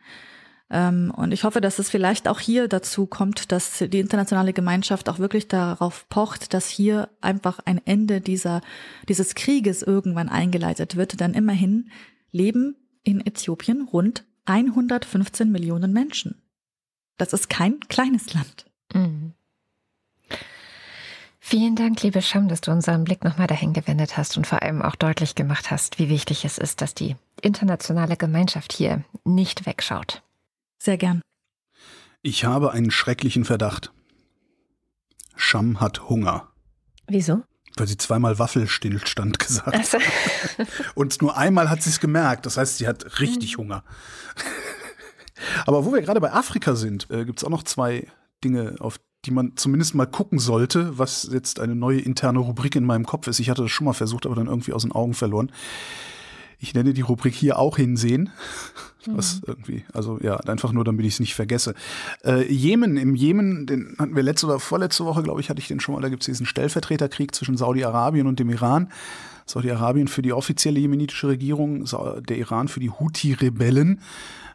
Ähm, und ich hoffe, dass es vielleicht auch hier dazu kommt, dass die internationale Gemeinschaft auch wirklich darauf pocht, dass hier einfach ein Ende dieser, dieses Krieges irgendwann eingeleitet wird. Denn immerhin leben in Äthiopien rund 115 Millionen Menschen. Das ist kein kleines Land. Mhm. Vielen Dank, liebe Scham, dass du unseren Blick nochmal dahin gewendet hast und vor allem auch deutlich gemacht hast, wie wichtig es ist, dass die internationale Gemeinschaft hier nicht wegschaut. Sehr gern. Ich habe einen schrecklichen Verdacht. Scham hat Hunger. Wieso? Weil sie zweimal Waffelstillstand gesagt hat. Und nur einmal hat sie es gemerkt. Das heißt, sie hat richtig mhm. Hunger. Aber wo wir gerade bei Afrika sind, äh, gibt es auch noch zwei Dinge, auf die man zumindest mal gucken sollte, was jetzt eine neue interne Rubrik in meinem Kopf ist. Ich hatte das schon mal versucht, aber dann irgendwie aus den Augen verloren. Ich nenne die Rubrik hier auch hinsehen. Was mhm. irgendwie, also ja, einfach nur, damit ich es nicht vergesse. Äh, Jemen, im Jemen, den hatten wir letzte oder vorletzte Woche, glaube ich, hatte ich den schon mal, da gibt es diesen Stellvertreterkrieg zwischen Saudi-Arabien und dem Iran. Saudi-Arabien für die offizielle jemenitische Regierung, der Iran für die Houthi-Rebellen,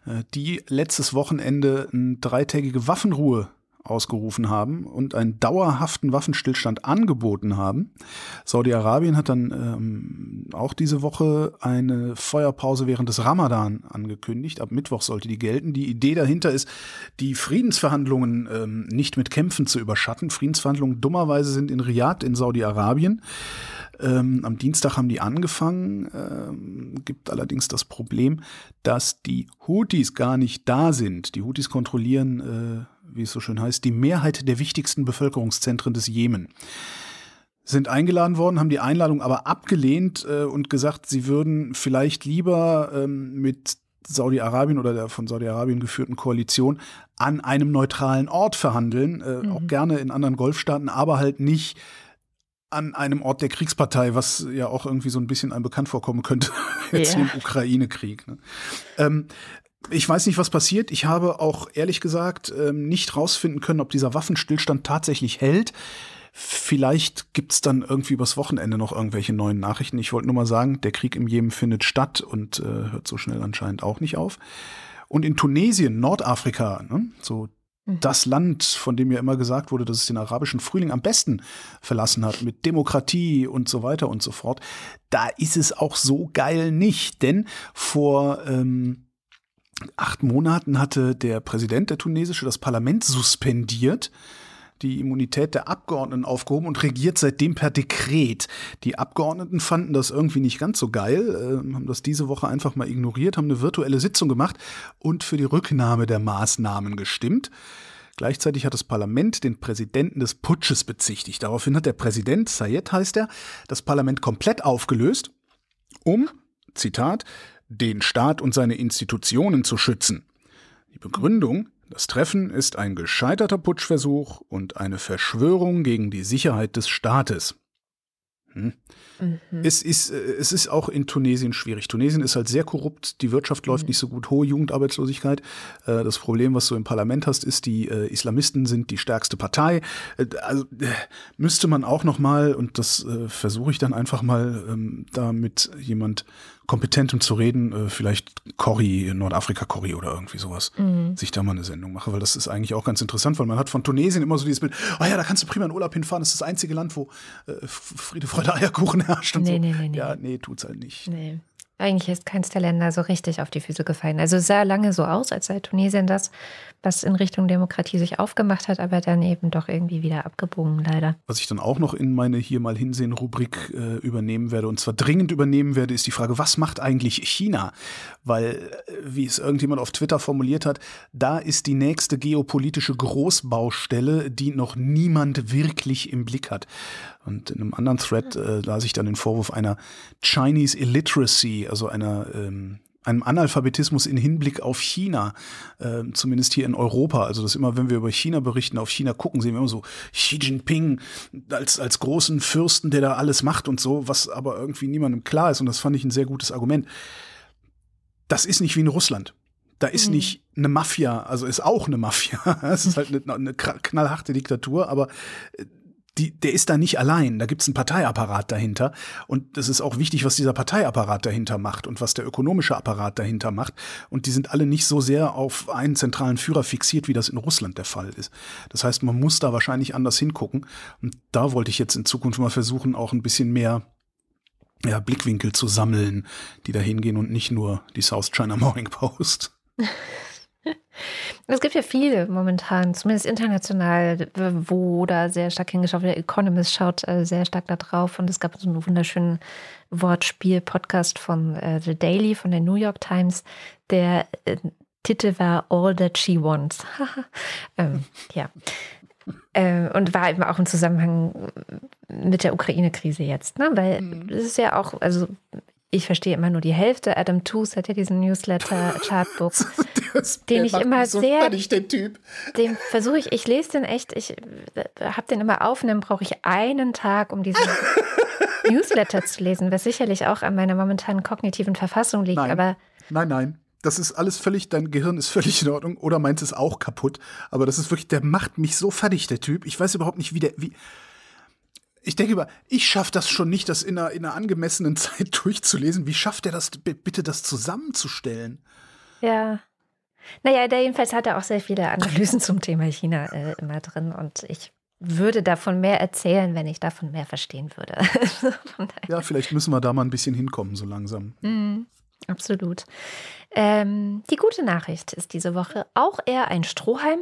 äh, die letztes Wochenende eine dreitägige Waffenruhe ausgerufen haben und einen dauerhaften Waffenstillstand angeboten haben. Saudi-Arabien hat dann ähm, auch diese Woche eine Feuerpause während des Ramadan angekündigt. Ab Mittwoch sollte die gelten. Die Idee dahinter ist, die Friedensverhandlungen ähm, nicht mit Kämpfen zu überschatten. Friedensverhandlungen dummerweise sind in Riyadh in Saudi-Arabien. Ähm, am Dienstag haben die angefangen, ähm, gibt allerdings das Problem, dass die Houthis gar nicht da sind. Die Houthis kontrollieren äh, wie es so schön heißt, die Mehrheit der wichtigsten Bevölkerungszentren des Jemen. sind eingeladen worden, haben die Einladung aber abgelehnt äh, und gesagt, sie würden vielleicht lieber ähm, mit Saudi-Arabien oder der von Saudi-Arabien geführten Koalition an einem neutralen Ort verhandeln, äh, mhm. auch gerne in anderen Golfstaaten, aber halt nicht an einem Ort der Kriegspartei, was ja auch irgendwie so ein bisschen einem bekannt vorkommen könnte, jetzt yeah. im Ukraine-Krieg. Ne? Ähm, ich weiß nicht, was passiert. Ich habe auch ehrlich gesagt ähm, nicht rausfinden können, ob dieser Waffenstillstand tatsächlich hält. Vielleicht gibt's dann irgendwie übers Wochenende noch irgendwelche neuen Nachrichten. Ich wollte nur mal sagen, der Krieg im Jemen findet statt und äh, hört so schnell anscheinend auch nicht auf. Und in Tunesien, Nordafrika, ne, so mhm. das Land, von dem ja immer gesagt wurde, dass es den arabischen Frühling am besten verlassen hat, mit Demokratie und so weiter und so fort, da ist es auch so geil nicht. Denn vor ähm, acht Monaten hatte der Präsident der tunesische das Parlament suspendiert die Immunität der Abgeordneten aufgehoben und regiert seitdem per Dekret. Die Abgeordneten fanden das irgendwie nicht ganz so geil, äh, haben das diese Woche einfach mal ignoriert, haben eine virtuelle Sitzung gemacht und für die Rücknahme der Maßnahmen gestimmt. Gleichzeitig hat das Parlament den Präsidenten des Putsches bezichtigt. Daraufhin hat der Präsident, Sayed heißt er, das Parlament komplett aufgelöst, um, Zitat, den Staat und seine Institutionen zu schützen. Die Begründung, das Treffen ist ein gescheiterter Putschversuch und eine Verschwörung gegen die Sicherheit des Staates. Hm. Mhm. Es, ist, äh, es ist auch in Tunesien schwierig. Tunesien ist halt sehr korrupt, die Wirtschaft läuft mhm. nicht so gut, hohe Jugendarbeitslosigkeit. Äh, das Problem, was du im Parlament hast, ist, die äh, Islamisten sind die stärkste Partei. Also müsste man auch noch mal, und das versuche ich dann einfach mal, ähm, da mit jemand Kompetentem zu reden, vielleicht Corrie, Nordafrika-Corrie oder irgendwie sowas, mhm. sich da mal eine Sendung mache, weil das ist eigentlich auch ganz interessant, weil man hat von Tunesien immer so dieses Bild, oh ja, da kannst du prima in Urlaub hinfahren, das ist das einzige Land, wo Friede, Freude, Eierkuchen herrscht und nee, so. Nee, nee, nee. Ja, nee, tut's halt nicht. Nee. Eigentlich ist keins der Länder so richtig auf die Füße gefallen. Also es sah lange so aus, als sei Tunesien das, was in Richtung Demokratie sich aufgemacht hat, aber dann eben doch irgendwie wieder abgebogen, leider. Was ich dann auch noch in meine hier mal hinsehen Rubrik äh, übernehmen werde und zwar dringend übernehmen werde, ist die Frage, was macht eigentlich China? Weil, äh, wie es irgendjemand auf Twitter formuliert hat, da ist die nächste geopolitische Großbaustelle, die noch niemand wirklich im Blick hat. Und in einem anderen Thread äh, las ich dann den Vorwurf einer Chinese Illiteracy, also einer ähm, einem Analphabetismus in Hinblick auf China, äh, zumindest hier in Europa. Also dass immer, wenn wir über China berichten, auf China gucken, sehen wir immer so Xi Jinping als, als großen Fürsten, der da alles macht und so, was aber irgendwie niemandem klar ist. Und das fand ich ein sehr gutes Argument. Das ist nicht wie in Russland. Da ist mhm. nicht eine Mafia, also ist auch eine Mafia. Es ist halt eine, eine knallharte Diktatur, aber äh, die, der ist da nicht allein. Da gibt es einen Parteiapparat dahinter. Und es ist auch wichtig, was dieser Parteiapparat dahinter macht und was der ökonomische Apparat dahinter macht. Und die sind alle nicht so sehr auf einen zentralen Führer fixiert, wie das in Russland der Fall ist. Das heißt, man muss da wahrscheinlich anders hingucken. Und da wollte ich jetzt in Zukunft mal versuchen, auch ein bisschen mehr ja, Blickwinkel zu sammeln, die da hingehen und nicht nur die South China Morning Post. Es gibt ja viele momentan, zumindest international, wo da sehr stark hingeschaut wird. Der Economist schaut äh, sehr stark da drauf und es gab so einen wunderschönen Wortspiel-Podcast von äh, The Daily, von der New York Times. Der äh, Titel war All That She Wants. ähm, ja. Äh, und war eben auch im Zusammenhang mit der Ukraine-Krise jetzt, ne? Weil mhm. es ist ja auch, also ich verstehe immer nur die Hälfte. Adam Tooze hat ja diesen Newsletter Chartbook, den ich immer so sehr, fertig, den Typ. Den versuche ich, ich lese den echt, ich äh, habe den immer auf und dann brauche ich einen Tag, um diesen Newsletter zu lesen, was sicherlich auch an meiner momentanen kognitiven Verfassung liegt. Nein, aber nein, nein. Das ist alles völlig, dein Gehirn ist völlig in Ordnung oder meint es auch kaputt. Aber das ist wirklich, der macht mich so fertig, der Typ. Ich weiß überhaupt nicht, wie der, wie, ich denke über, ich schaffe das schon nicht, das in einer, in einer angemessenen Zeit durchzulesen. Wie schafft er das bitte, das zusammenzustellen? Ja. Naja, der jedenfalls hat er auch sehr viele Analysen zum Thema China äh, immer drin und ich würde davon mehr erzählen, wenn ich davon mehr verstehen würde. ja, vielleicht müssen wir da mal ein bisschen hinkommen, so langsam. Mm, absolut. Ähm, die gute Nachricht ist diese Woche auch eher ein Strohhalm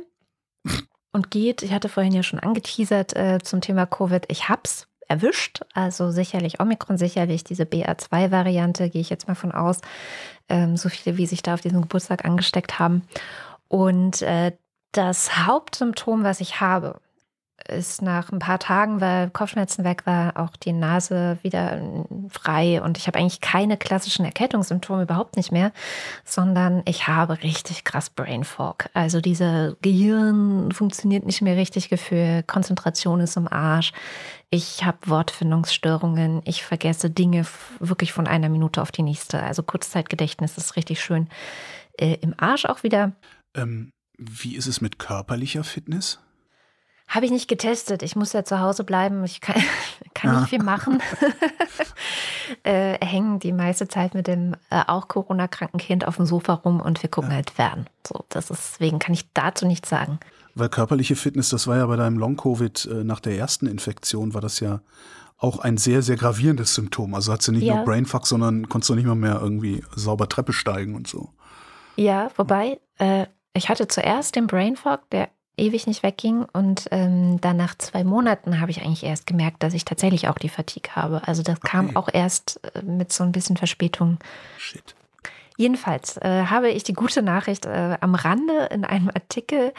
und geht. Ich hatte vorhin ja schon angeteasert äh, zum Thema Covid. Ich hab's erwischt. Also sicherlich Omikron, sicherlich diese BA2-Variante, gehe ich jetzt mal von aus. Ähm, so viele, wie sich da auf diesem Geburtstag angesteckt haben. Und äh, das Hauptsymptom, was ich habe, ist nach ein paar Tagen, weil Kopfschmerzen weg war, auch die Nase wieder frei und ich habe eigentlich keine klassischen Erkältungssymptome überhaupt nicht mehr, sondern ich habe richtig krass Brain Fog. Also diese Gehirn funktioniert nicht mehr richtig Gefühl, Konzentration ist im Arsch. Ich habe Wortfindungsstörungen, ich vergesse Dinge wirklich von einer Minute auf die nächste. Also Kurzzeitgedächtnis ist richtig schön äh, im Arsch auch wieder. Ähm, wie ist es mit körperlicher Fitness? Habe ich nicht getestet. Ich muss ja zu Hause bleiben. Ich kann, kann ja. nicht viel machen. äh, hängen die meiste Zeit mit dem äh, auch Corona-kranken Kind auf dem Sofa rum und wir gucken ja. halt fern. So, das ist, deswegen kann ich dazu nichts sagen. Weil körperliche Fitness, das war ja bei deinem Long-Covid äh, nach der ersten Infektion, war das ja auch ein sehr, sehr gravierendes Symptom. Also hat sie nicht ja. nur Brainfuck, sondern konntest du nicht mal mehr irgendwie sauber Treppe steigen und so. Ja, wobei, äh, ich hatte zuerst den Brainfuck, der ewig nicht wegging. Und ähm, dann nach zwei Monaten habe ich eigentlich erst gemerkt, dass ich tatsächlich auch die Fatigue habe. Also das okay. kam auch erst äh, mit so ein bisschen Verspätung. Shit. Jedenfalls äh, habe ich die gute Nachricht äh, am Rande in einem Artikel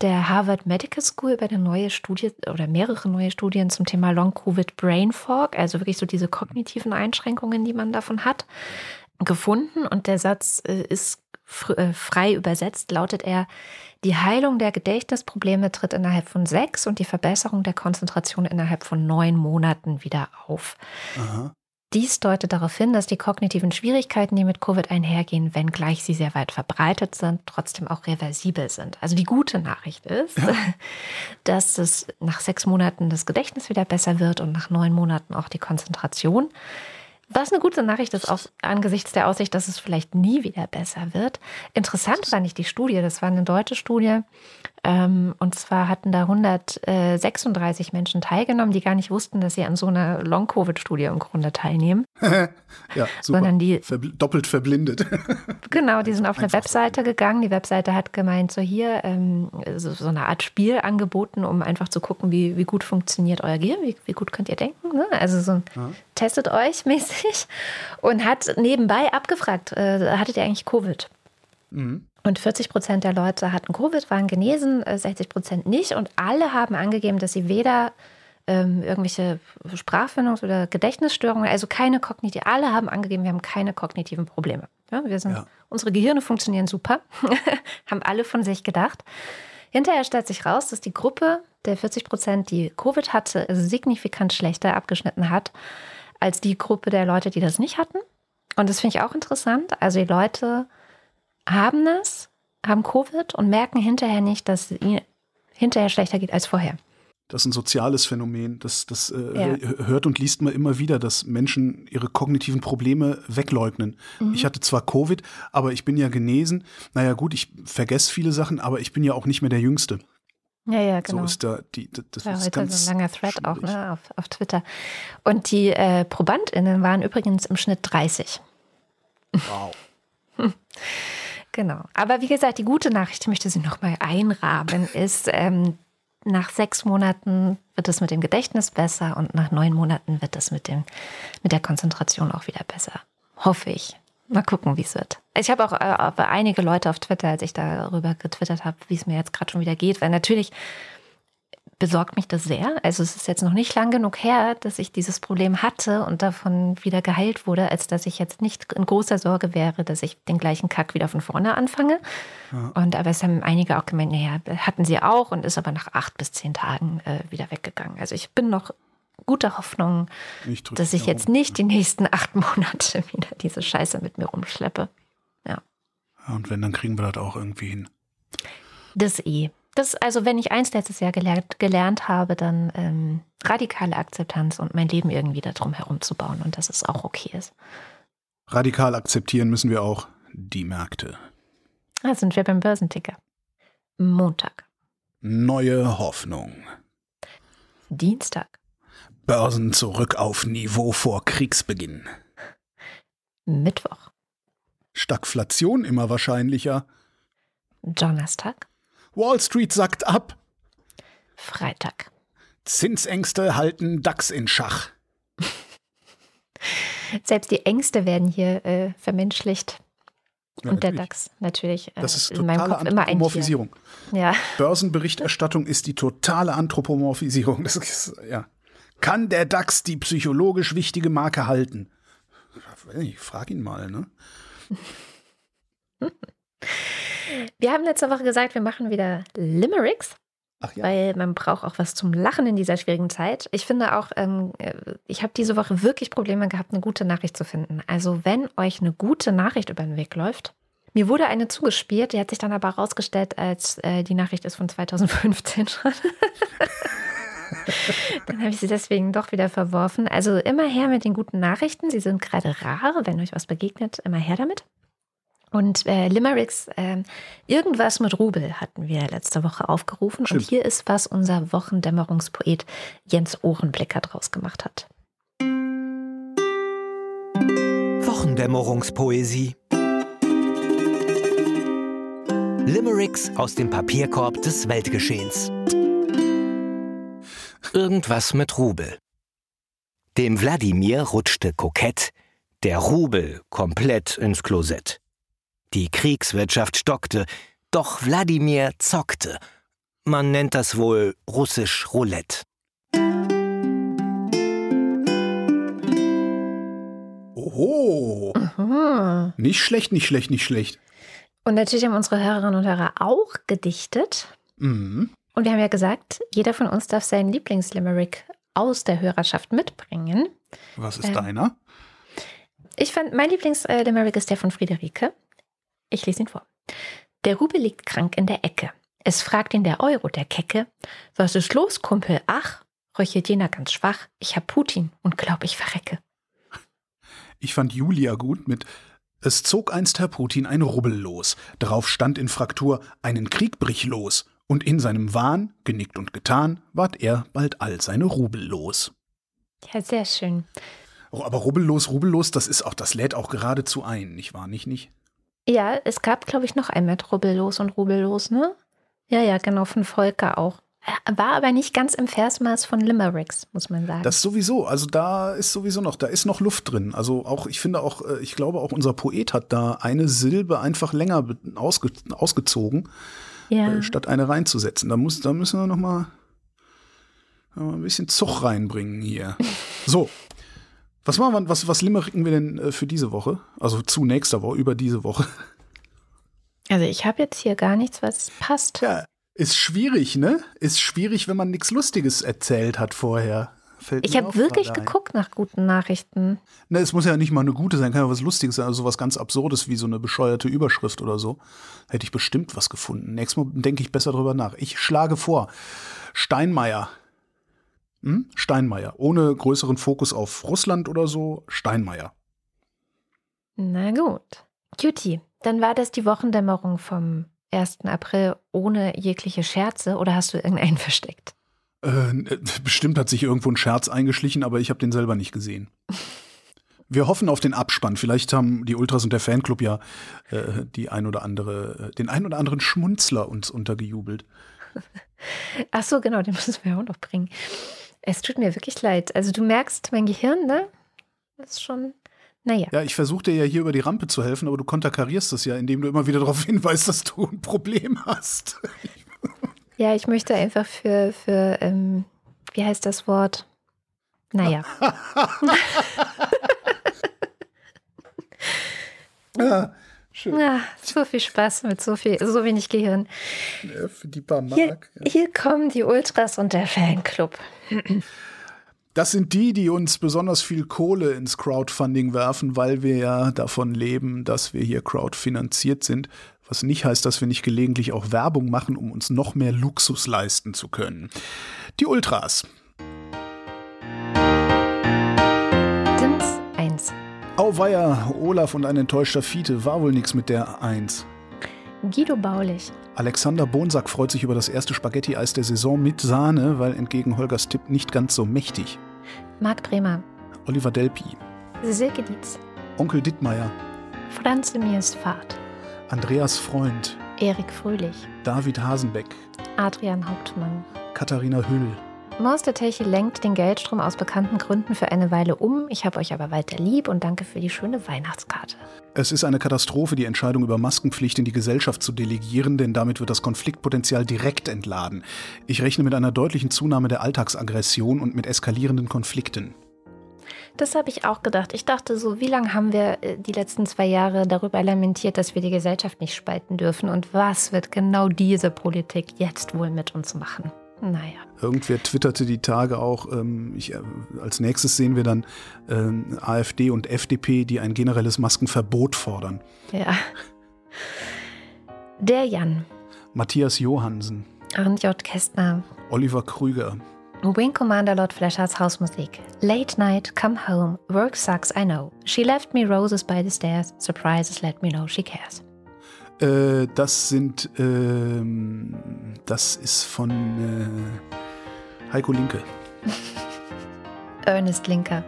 der Harvard Medical School über eine neue Studie oder mehrere neue Studien zum Thema Long-Covid Brain Fog, also wirklich so diese kognitiven Einschränkungen, die man davon hat, gefunden. Und der Satz äh, ist äh, frei übersetzt, lautet er, die Heilung der Gedächtnisprobleme tritt innerhalb von sechs und die Verbesserung der Konzentration innerhalb von neun Monaten wieder auf. Aha. Dies deutet darauf hin, dass die kognitiven Schwierigkeiten, die mit Covid einhergehen, wenngleich sie sehr weit verbreitet sind, trotzdem auch reversibel sind. Also die gute Nachricht ist, ja. dass es nach sechs Monaten das Gedächtnis wieder besser wird und nach neun Monaten auch die Konzentration. Was eine gute Nachricht ist, auch angesichts der Aussicht, dass es vielleicht nie wieder besser wird. Interessant war nicht die Studie, das war eine deutsche Studie. Ähm, und zwar hatten da 136 Menschen teilgenommen, die gar nicht wussten, dass sie an so einer Long-Covid-Studie im Grunde teilnehmen. ja, super. Sondern die Verbl doppelt verblindet. genau, die sind auf eine Webseite gegangen. Die Webseite hat gemeint, so hier ähm, so, so, eine Art Spiel angeboten, um einfach zu gucken, wie, wie gut funktioniert euer Gehirn, wie, wie gut könnt ihr denken. Ne? Also so ja. testet euch mäßig und hat nebenbei abgefragt, äh, hattet ihr eigentlich Covid? Mhm. Und 40 Prozent der Leute hatten Covid, waren genesen, 60 äh, Prozent nicht. Und alle haben angegeben, dass sie weder ähm, irgendwelche Sprachfindungs- oder Gedächtnisstörungen, also keine kognitive, alle haben angegeben, wir haben keine kognitiven Probleme. Ja, wir sind, ja. Unsere Gehirne funktionieren super, haben alle von sich gedacht. Hinterher stellt sich raus, dass die Gruppe der 40 Prozent, die Covid hatte, signifikant schlechter abgeschnitten hat als die Gruppe der Leute, die das nicht hatten. Und das finde ich auch interessant. Also die Leute haben das, haben Covid und merken hinterher nicht, dass es ihnen hinterher schlechter geht als vorher. Das ist ein soziales Phänomen. Das, das äh, ja. hört und liest man immer wieder, dass Menschen ihre kognitiven Probleme wegleugnen. Mhm. Ich hatte zwar Covid, aber ich bin ja genesen. Naja, gut, ich vergesse viele Sachen, aber ich bin ja auch nicht mehr der Jüngste. Ja, ja, genau. So ist da die, das ja, ist heute ganz so ein langer Thread schwierig. auch ne, auf, auf Twitter. Und die äh, ProbandInnen waren übrigens im Schnitt 30. Wow. Genau. Aber wie gesagt, die gute Nachricht, ich möchte sie nochmal einrahmen, ist, ähm, nach sechs Monaten wird es mit dem Gedächtnis besser und nach neun Monaten wird es mit, dem, mit der Konzentration auch wieder besser. Hoffe ich. Mal gucken, wie es wird. Ich habe auch äh, einige Leute auf Twitter, als ich darüber getwittert habe, wie es mir jetzt gerade schon wieder geht, weil natürlich besorgt mich das sehr. Also es ist jetzt noch nicht lang genug her, dass ich dieses Problem hatte und davon wieder geheilt wurde, als dass ich jetzt nicht in großer Sorge wäre, dass ich den gleichen Kack wieder von vorne anfange. Ja. Und aber es haben einige auch gemeint, naja, hatten sie auch und ist aber nach acht bis zehn Tagen äh, wieder weggegangen. Also ich bin noch guter Hoffnung, ich dass ich jetzt nicht die nächsten acht Monate wieder diese Scheiße mit mir rumschleppe. Ja. Und wenn, dann kriegen wir das auch irgendwie hin. Das eh. Das, also wenn ich eins letztes Jahr gelernt, gelernt habe, dann ähm, radikale Akzeptanz und mein Leben irgendwie darum herum zu bauen und dass es auch okay ist. Radikal akzeptieren müssen wir auch die Märkte. Da sind wir beim Börsenticker. Montag. Neue Hoffnung. Dienstag. Börsen zurück auf Niveau vor Kriegsbeginn. Mittwoch. Stagflation immer wahrscheinlicher. Donnerstag. Wall Street sackt ab. Freitag. Zinsängste halten DAX in Schach. Selbst die Ängste werden hier äh, vermenschlicht. Ja, und der. DAX natürlich. äh, Das ist in meinem Kopf immer. Anthropomorphisierung. Ja. Börsenberichterstattung ist die totale Anthropomorphisierung. Das ist, ja. Kann der DAX die psychologisch wichtige Marke halten? Ich frage ihn mal, ne? Wir haben letzte Woche gesagt, wir machen wieder Limericks. Ach ja. weil man braucht auch was zum Lachen in dieser schwierigen Zeit. Ich finde auch, ähm, äh, ich habe diese Woche wirklich Probleme gehabt, eine gute Nachricht zu finden. Also wenn euch eine gute Nachricht über den Weg läuft, mir wurde eine zugespielt, die hat sich dann aber herausgestellt, als äh, die Nachricht ist von 2015 schon. dann habe ich sie deswegen doch wieder verworfen. Also immer her mit den guten Nachrichten. Sie sind gerade rar. Wenn euch was begegnet, immer her damit. Und äh, Limericks, ähm, irgendwas mit Rubel hatten wir letzte Woche aufgerufen. Stimmt. Und hier ist, was unser Wochendämmerungspoet Jens Ohrenblicker draus gemacht hat. Wochendämmerungspoesie. Limericks aus dem Papierkorb des Weltgeschehens. Irgendwas mit Rubel. Dem Wladimir rutschte kokett der Rubel komplett ins Klosett. Die Kriegswirtschaft stockte, doch Wladimir zockte. Man nennt das wohl russisch Roulette. Oho. Hm. Nicht schlecht, nicht schlecht, nicht schlecht. Und natürlich haben unsere Hörerinnen und Hörer auch gedichtet. Mhm. Und wir haben ja gesagt, jeder von uns darf seinen Lieblingslimerick aus der Hörerschaft mitbringen. Was ist Ähm. deiner? Ich fand, mein Lieblingslimerick ist der von Friederike. Ich lese ihn vor. Der Rubel liegt krank in der Ecke. Es fragt ihn der Euro, der Kecke. Was ist los, Kumpel? Ach, röchelt jener ganz schwach. Ich hab Putin und glaub, ich verrecke. Ich fand Julia gut mit Es zog einst Herr Putin ein Rubbel los. Darauf stand in Fraktur einen Krieg brich los. Und in seinem Wahn, genickt und getan, ward er bald all seine Rubel los. Ja, sehr schön. Oh, aber rubbellos, rubbellos, das ist auch, das lädt auch geradezu ein, nicht wahr? Nicht, nicht? Ja, es gab, glaube ich, noch ein mit Rubbellos und Rubellos, ne? Ja, ja, genau, von Volker auch. War aber nicht ganz im Versmaß von Limericks, muss man sagen. Das sowieso, also da ist sowieso noch, da ist noch Luft drin. Also auch, ich finde auch, äh, ich glaube auch unser Poet hat da eine Silbe einfach länger ausge, ausgezogen, ja. äh, statt eine reinzusetzen. Da muss, da müssen wir noch mal, noch mal ein bisschen Zug reinbringen hier. So. Was machen wir, was, was limmericken wir denn äh, für diese Woche? Also zu nächster Woche, über diese Woche. Also ich habe jetzt hier gar nichts, was passt. Tja, ist schwierig, ne? Ist schwierig, wenn man nichts Lustiges erzählt hat vorher. Fällt Ich habe wirklich geguckt nach guten Nachrichten. Ne, es muss ja nicht mal eine gute sein, kann ja was Lustiges sein, also was ganz Absurdes wie so eine bescheuerte Überschrift oder so. Hätte ich bestimmt was gefunden. Nächstes Mal denke ich besser drüber nach. Ich schlage vor, Steinmeier. Hm? Steinmeier. Ohne größeren Fokus auf Russland oder so, Steinmeier. Na gut. Cutie, dann war das die Wochendämmerung vom 1. April ohne jegliche Scherze oder hast du irgendeinen versteckt? Äh, bestimmt hat sich irgendwo ein Scherz eingeschlichen, aber ich habe den selber nicht gesehen. Wir hoffen auf den Abspann. Vielleicht haben die Ultras und der Fanclub ja äh, die ein oder andere, äh, den ein oder anderen Schmunzler uns untergejubelt. Ach so, genau, den müssen wir auch noch bringen. Es tut mir wirklich leid. Also du merkst, mein Gehirn, ne? Das ist schon, naja. Ja, ich versuche dir ja hier über die Rampe zu helfen, aber du konterkarierst das ja, indem du immer wieder darauf hinweist, dass du ein Problem hast. Ja, ich möchte einfach für, für ähm, wie heißt das Wort? Naja. Ja, schön. Ah, so viel Spaß mit so viel, so wenig Gehirn. Ja, für die paar Hier, Mark. Ja. hier kommen die Ultras und der Fanclub. Das sind die, die uns besonders viel Kohle ins Crowdfunding werfen, weil wir ja davon leben, dass wir hier crowdfinanziert sind. Was nicht heißt, dass wir nicht gelegentlich auch Werbung machen, um uns noch mehr Luxus leisten zu können. Die Ultras. Auweia, Olaf und ein enttäuschter Fiete. War wohl nix mit der Eins. Guido Baulich. Alexander Bonsack freut sich über das erste Spaghetti-Eis der Saison mit Sahne, weil entgegen Holgers Tipp nicht ganz so mächtig. Marc Bremer. Oliver Delpi, Silke Dietz. Onkel Dittmeier, Franz Emirs Fahrt. Andreas Freund, Erik Fröhlich. David Hasenbeck, Adrian Hauptmann. Katharina Hüll, Monstertelche lenkt den Geldstrom aus bekannten Gründen für eine Weile um. Ich habe euch aber weiter lieb und danke für die schöne Weihnachtskarte. Es ist eine Katastrophe, die Entscheidung über Maskenpflicht in die Gesellschaft zu delegieren, denn damit wird das Konfliktpotenzial direkt entladen. Ich rechne mit einer deutlichen Zunahme der Alltagsaggression und mit eskalierenden Konflikten. Das habe ich auch gedacht. Ich dachte so, wie lange haben wir äh, die letzten zwei Jahre darüber lamentiert, dass wir die Gesellschaft nicht spalten dürfen? Und was wird genau diese Politik jetzt wohl mit uns machen? Naja. Irgendwer twitterte die Tage auch, ähm, ich, äh, als nächstes sehen wir dann ähm, AfD und FDP, die ein generelles Maskenverbot fordern. Ja. Der Jan. Matthias Johansen. Arndt J. Kästner. Oliver Krüger. Wing Commander Lord Fleshers Hausmusik. Late night, come home, work sucks, I know. She left me roses by the stairs, surprises let me know she cares. Äh, das sind, ähm, das ist von äh, Heiko Linke. Ernest Linker.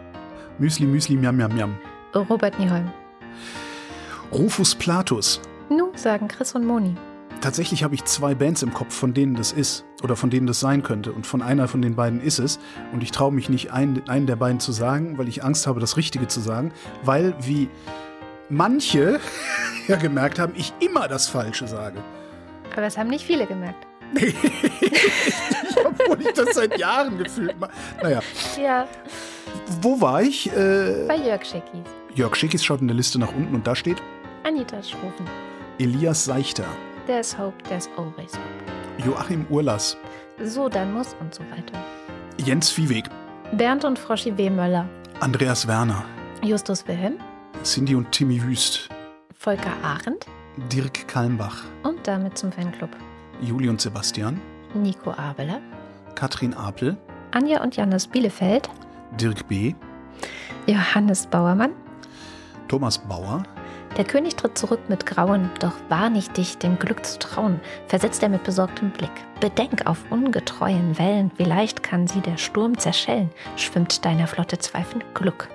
Müsli, Müsli, Miam, Miam, Miam. Robert Nieholm. Rufus Platus. Nu, sagen Chris und Moni. Tatsächlich habe ich zwei Bands im Kopf, von denen das ist oder von denen das sein könnte. Und von einer von den beiden ist es. Und ich traue mich nicht, einen, einen der beiden zu sagen, weil ich Angst habe, das Richtige zu sagen. Weil, wie manche ja gemerkt haben, ich immer das Falsche sage. Aber es haben nicht viele gemerkt. Obwohl ich das seit Jahren gefühlt mache. Naja. Ja. Wo war ich? Äh, Bei Jörg Schickis. Jörg Schickis schaut in der Liste nach unten und da steht Anita Schrofen. Elias Seichter. There's hope, there's always hope. Joachim Urlas. So, dann muss und so weiter. Jens Viehweg. Bernd und Froschi W. Möller. Andreas Werner. Justus Wilhelm. Cindy und Timmy Wüst. Volker Arendt. Dirk Kalmbach. Und damit zum Fanclub. Juli und Sebastian. Nico Abeler. Katrin Apel. Anja und Jannis Bielefeld. Dirk B. Johannes Bauermann. Thomas Bauer. Der König tritt zurück mit Grauen, doch wahr nicht dich dem Glück zu trauen, versetzt er mit besorgtem Blick. Bedenk auf ungetreuen Wellen, wie leicht kann sie der Sturm zerschellen, schwimmt deiner Flotte zweifelnd Glück.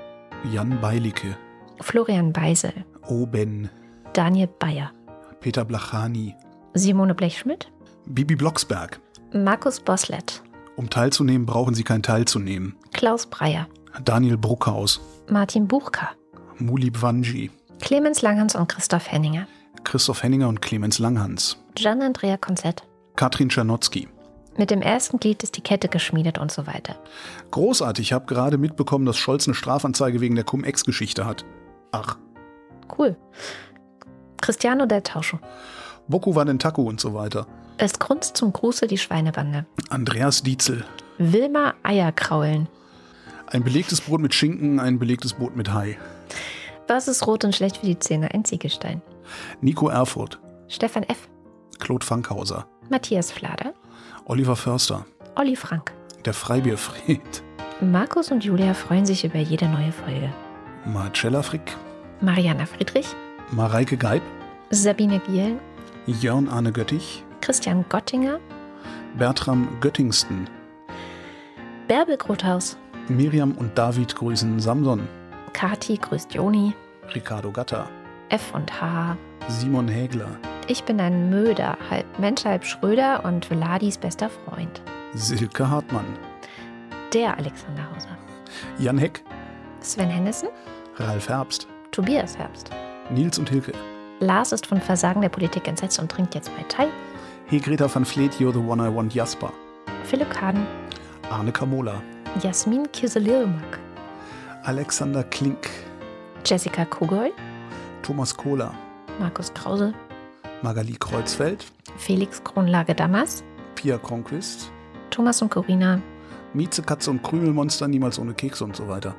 Jan Beilicke. Florian Beisel, Oben. Daniel Bayer, Peter Blachani. Simone Blechschmidt, Bibi Blocksberg. Markus Boslett, Um teilzunehmen, brauchen Sie kein Teilzunehmen. Klaus Breyer, Daniel Bruckhaus. Martin Buchka, Muli Bwanji. Clemens Langhans und Christoph Henninger, Christoph Henninger und Clemens Langhans. Gian-Andrea Konzett. Katrin Czernotzki. Mit dem ersten Glied ist die Kette geschmiedet und so weiter. Großartig, ich habe gerade mitbekommen, dass Scholz eine Strafanzeige wegen der Cum-Ex-Geschichte hat. Ach, Cool. Cristiano del Tauscho. Boku Wanentaku und so weiter. Es grunzt zum Gruße die Schweinebande. Andreas Dietzel. Wilma Eierkraulen. Ein belegtes Brot mit Schinken, ein belegtes Brot mit Hai. Was ist rot und schlecht für die Zähne? Ein Ziegelstein. Nico Erfurt. Stefan F. Claude Fankhauser. Matthias Flader. Oliver Förster. Olli Frank. Der Freibierfried. Markus und Julia freuen sich über jede neue Folge. Marcella Frick. Mariana Friedrich. Mareike Geib. Sabine Gielen. Jörn Arne Göttich. Christian Gottinger. Bertram Göttingsten. Bärbel Grothaus. Miriam und David grüßen Samson. Kati grüßt Joni. Ricardo Gatter. F und H. Simon Hägler. Ich bin ein Möder, halb Mensch, halb Schröder und Vladis bester Freund. Silke Hartmann. Der Alexander Hauser. Jan Heck. Sven Hennissen. Ralf Herbst. Tobias Herbst. Nils und Hilke. Lars ist von Versagen der Politik entsetzt und trinkt jetzt bei Thai. He Greta van Vleet, You're the One I Want Jasper. Philipp Kaden. Arne Kamola. Jasmin Kiselirmak. Alexander Klink. Jessica Kogol. Thomas Kohler. Markus Krause. Magali Kreuzfeld. Felix Kronlage Damas. Pia Kronquist. Thomas und Corina. Mieze, Katze und Krümelmonster, niemals ohne Kekse und so weiter.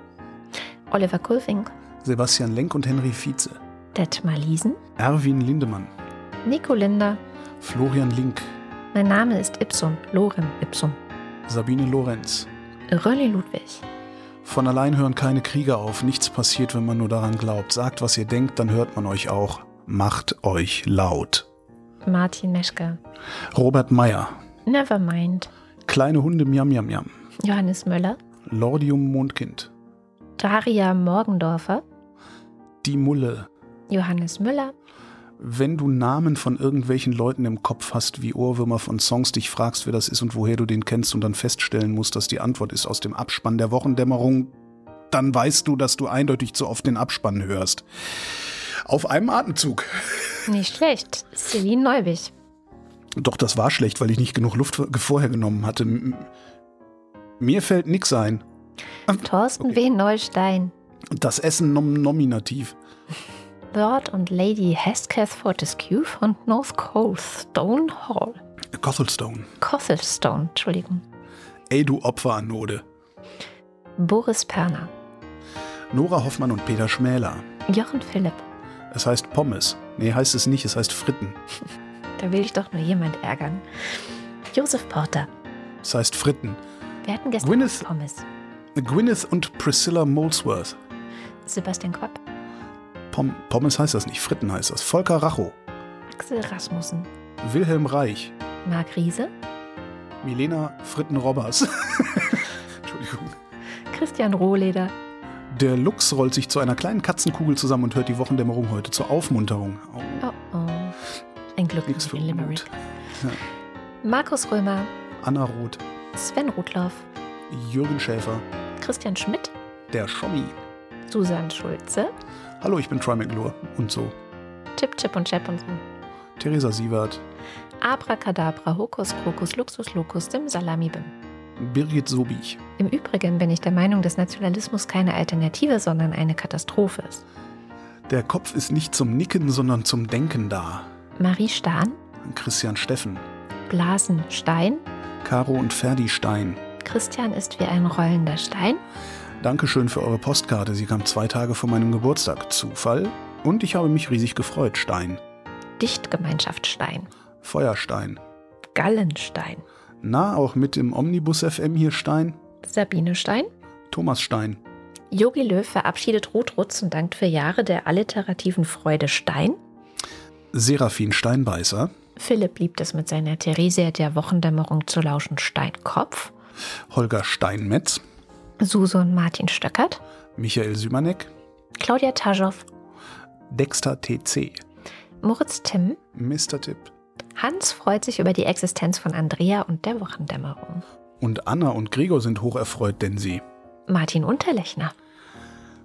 Oliver Kulfing. Sebastian Lenk und Henry Vize. Detmar Liesen. Erwin Lindemann. Nico Linder. Florian Link. Mein Name ist Ipsum. Lorem Ipsum. Sabine Lorenz. Rölli Ludwig. Von allein hören keine Kriege auf. Nichts passiert, wenn man nur daran glaubt. Sagt, was ihr denkt, dann hört man euch auch. Macht euch laut. Martin Meschke. Robert Meyer. Nevermind. Kleine Hunde Miam Miam Miam. Johannes Möller. Lordium Mondkind. Daria Morgendorfer. Die Mulle. Johannes Müller. wenn du Namen von irgendwelchen Leuten im Kopf hast, wie Ohrwürmer von Songs, dich fragst, wer das ist und woher du den kennst und dann feststellen musst, dass die Antwort ist aus dem Abspann der Wochendämmerung, dann weißt du, dass du eindeutig zu oft den Abspann hörst. Auf einem Atemzug. Nicht schlecht. Celine Neubig. Doch, das war schlecht, weil ich nicht genug Luft vorher genommen hatte. Mir fällt nix ein. Thorsten Okay. W. Neustein. Das Essen nom nominativ. Lord und Lady Hesketh Fortescue von North Coldstone Hall. Cothelstone. Cothelstone, Entschuldigung. Ey, du Opferanode. Boris Perner. Nora Hoffmann und Peter Schmäler. Jochen Philipp. Es heißt Pommes. Nee, heißt es nicht, es heißt Fritten. Da will ich doch nur jemand ärgern. Josef Porter. Es heißt Fritten. Wir hatten gestern Gwyneth- Pommes. Gwyneth und Priscilla Molesworth. Sebastian Quapp. Pom Pommes heißt das nicht, Fritten heißt das. Volker Racho. Axel Rasmussen. Wilhelm Reich. Marc Riese. Milena Fritten-Robbers. Entschuldigung. Christian Rohleder. Der Luchs rollt sich zu einer kleinen Katzenkugel zusammen und hört die Wochendämmerung heute zur Aufmunterung. Oh, Oh oh. Ein Glück für Limerick. Mut. Markus Römer. Anna Roth. Sven Rudloff. Jürgen Schäfer. Christian Schmidt. Der Schommi. Susan Schulze. Hallo, ich bin Troy McClure. Und so. Chip, Chip und Chap und so. Theresa Sievert. Abracadabra, Hokus Krokus, Luxus Locus, Dim Salamibim. Birgit Sobich. Im Übrigen bin ich der Meinung, dass Nationalismus keine Alternative, sondern eine Katastrophe ist. Der Kopf ist nicht zum Nicken, sondern zum Denken da. Marie Stahn, Christian Steffen. Blasen Stein, Caro und Ferdi Stein. Christian ist wie ein rollender Stein, Dankeschön für eure Postkarte. Sie kam zwei Tage vor meinem Geburtstag. Zufall. Und ich habe mich riesig gefreut. Stein. Dichtgemeinschaft Stein, Feuerstein. Gallenstein, Na, auch mit im Omnibus FM hier Stein. Sabine Stein. Thomas Stein. Yogi Löw verabschiedet Rotrutz und dankt für Jahre der alliterativen Freude Stein. Seraphin Steinbeißer. Philipp liebt es mit seiner Theresia der Wochendämmerung zu lauschen Steinkopf. Holger Steinmetz. Suse und Martin Stöckert. Michael Sümanek. Claudia Taschow. Dexter TC. Moritz Timm. Mr. Tipp. Hans freut sich über die Existenz von Andrea und der Wochendämmerung. Und Anna und Gregor sind hocherfreut, denn sie. Martin Unterlechner.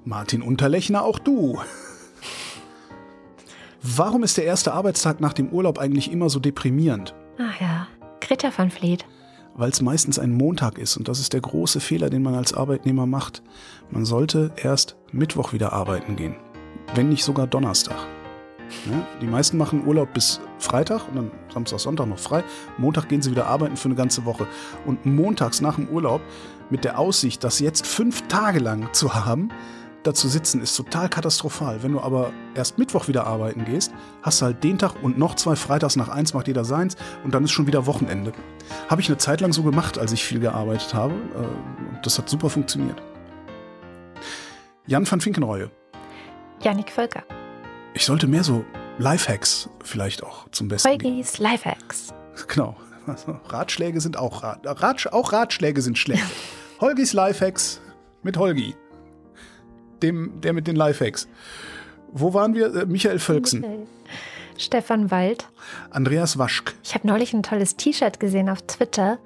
Martin Unterlechner, auch du. Warum ist der erste Arbeitstag nach dem Urlaub eigentlich immer so deprimierend? Ach ja. Greta van Vliet. Weil es meistens ein Montag ist und das ist der große Fehler, den man als Arbeitnehmer macht. Man sollte erst Mittwoch wieder arbeiten gehen, wenn nicht sogar Donnerstag. Ja, die meisten machen Urlaub bis Freitag und dann Samstag, Sonntag noch frei. Montag gehen sie wieder arbeiten für eine ganze Woche. Und montags nach dem Urlaub mit der Aussicht, das jetzt fünf Tage lang zu haben, da zu sitzen, ist total katastrophal. Wenn du aber erst Mittwoch wieder arbeiten gehst, hast du halt den Tag und noch zwei Freitags nach eins macht jeder seins und dann ist schon wieder Wochenende. Habe ich eine Zeit lang so gemacht, als ich viel gearbeitet habe. Äh, Das hat super funktioniert. Jan van Finkenreue. Yannick Völker. Ich sollte mehr so Lifehacks vielleicht auch zum Besten geben. Heugis Lifehacks. Genau. Also, Ratschläge sind auch Rat, Rat, auch Ratschläge sind schlecht. Holgis Lifehacks mit Holgi. Dem, der mit den Lifehacks. Wo waren wir? Äh, Michael Völksen. Stefan Wald. Andreas Waschk. Ich habe neulich ein tolles T-Shirt gesehen auf Twitter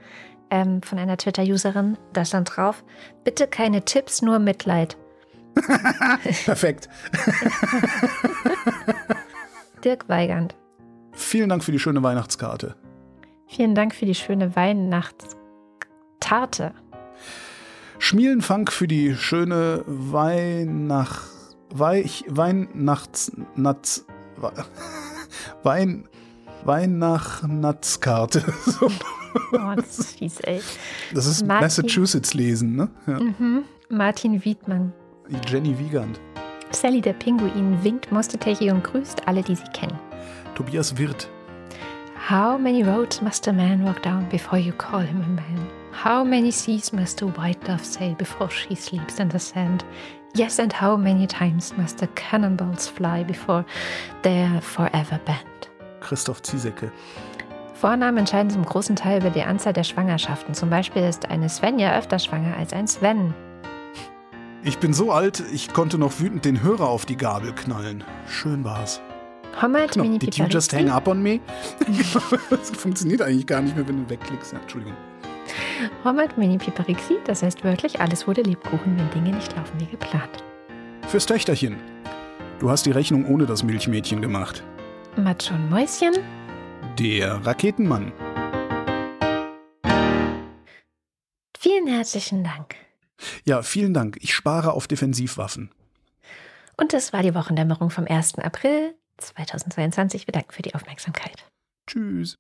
ähm, von einer Twitter-Userin. Da stand drauf: Bitte keine Tipps, nur Mitleid. Perfekt. Dirk Weigand. Vielen Dank für die schöne Weihnachtskarte. Vielen Dank für die schöne Weihnachtstarte. Schmielenfang für die schöne Weihnacht. Weich, Weihnachts. Natz, We- Wein. Weihnachtskarte. So. Oh, das ist fies, ey. Das ist Martin. Massachusetts lesen, ne? Ja. Mhm. Martin Wiedmann. Jenny Wiegand. Sally der Pinguin winkt Mostetechi und grüßt alle, die sie kennen. Tobias Wirth. How many roads must a man walk down before you call him a man? How many seas must a white dove sail before she sleeps in the sand? Yes, and how many times must the cannonballs fly before they're forever banned? Christoph Ziesecke. Vornamen entscheiden zum großen Teil über die Anzahl der Schwangerschaften. Zum Beispiel ist eine Svenja öfter schwanger als ein Sven. Ich bin so alt, ich konnte noch wütend den Hörer auf die Gabel knallen. Schön war's. Homert, Genau. Mini Did you just hang up on me? das funktioniert eigentlich gar nicht mehr, wenn du wegklickst. Ja, Entschuldigung. Homert, Mini Piparixi, das heißt wörtlich, alles wurde Lebkuchen, wenn Dinge nicht laufen wie geplant. Fürs Töchterchen. Du hast die Rechnung ohne das Milchmädchen gemacht. Matsch und Mäuschen, Der Raketenmann. vielen herzlichen Dank. Ja, vielen Dank. Ich spare auf Defensivwaffen. Und das war die Wochendämmerung vom 1. April 2022. Wir danken für die Aufmerksamkeit. Tschüss.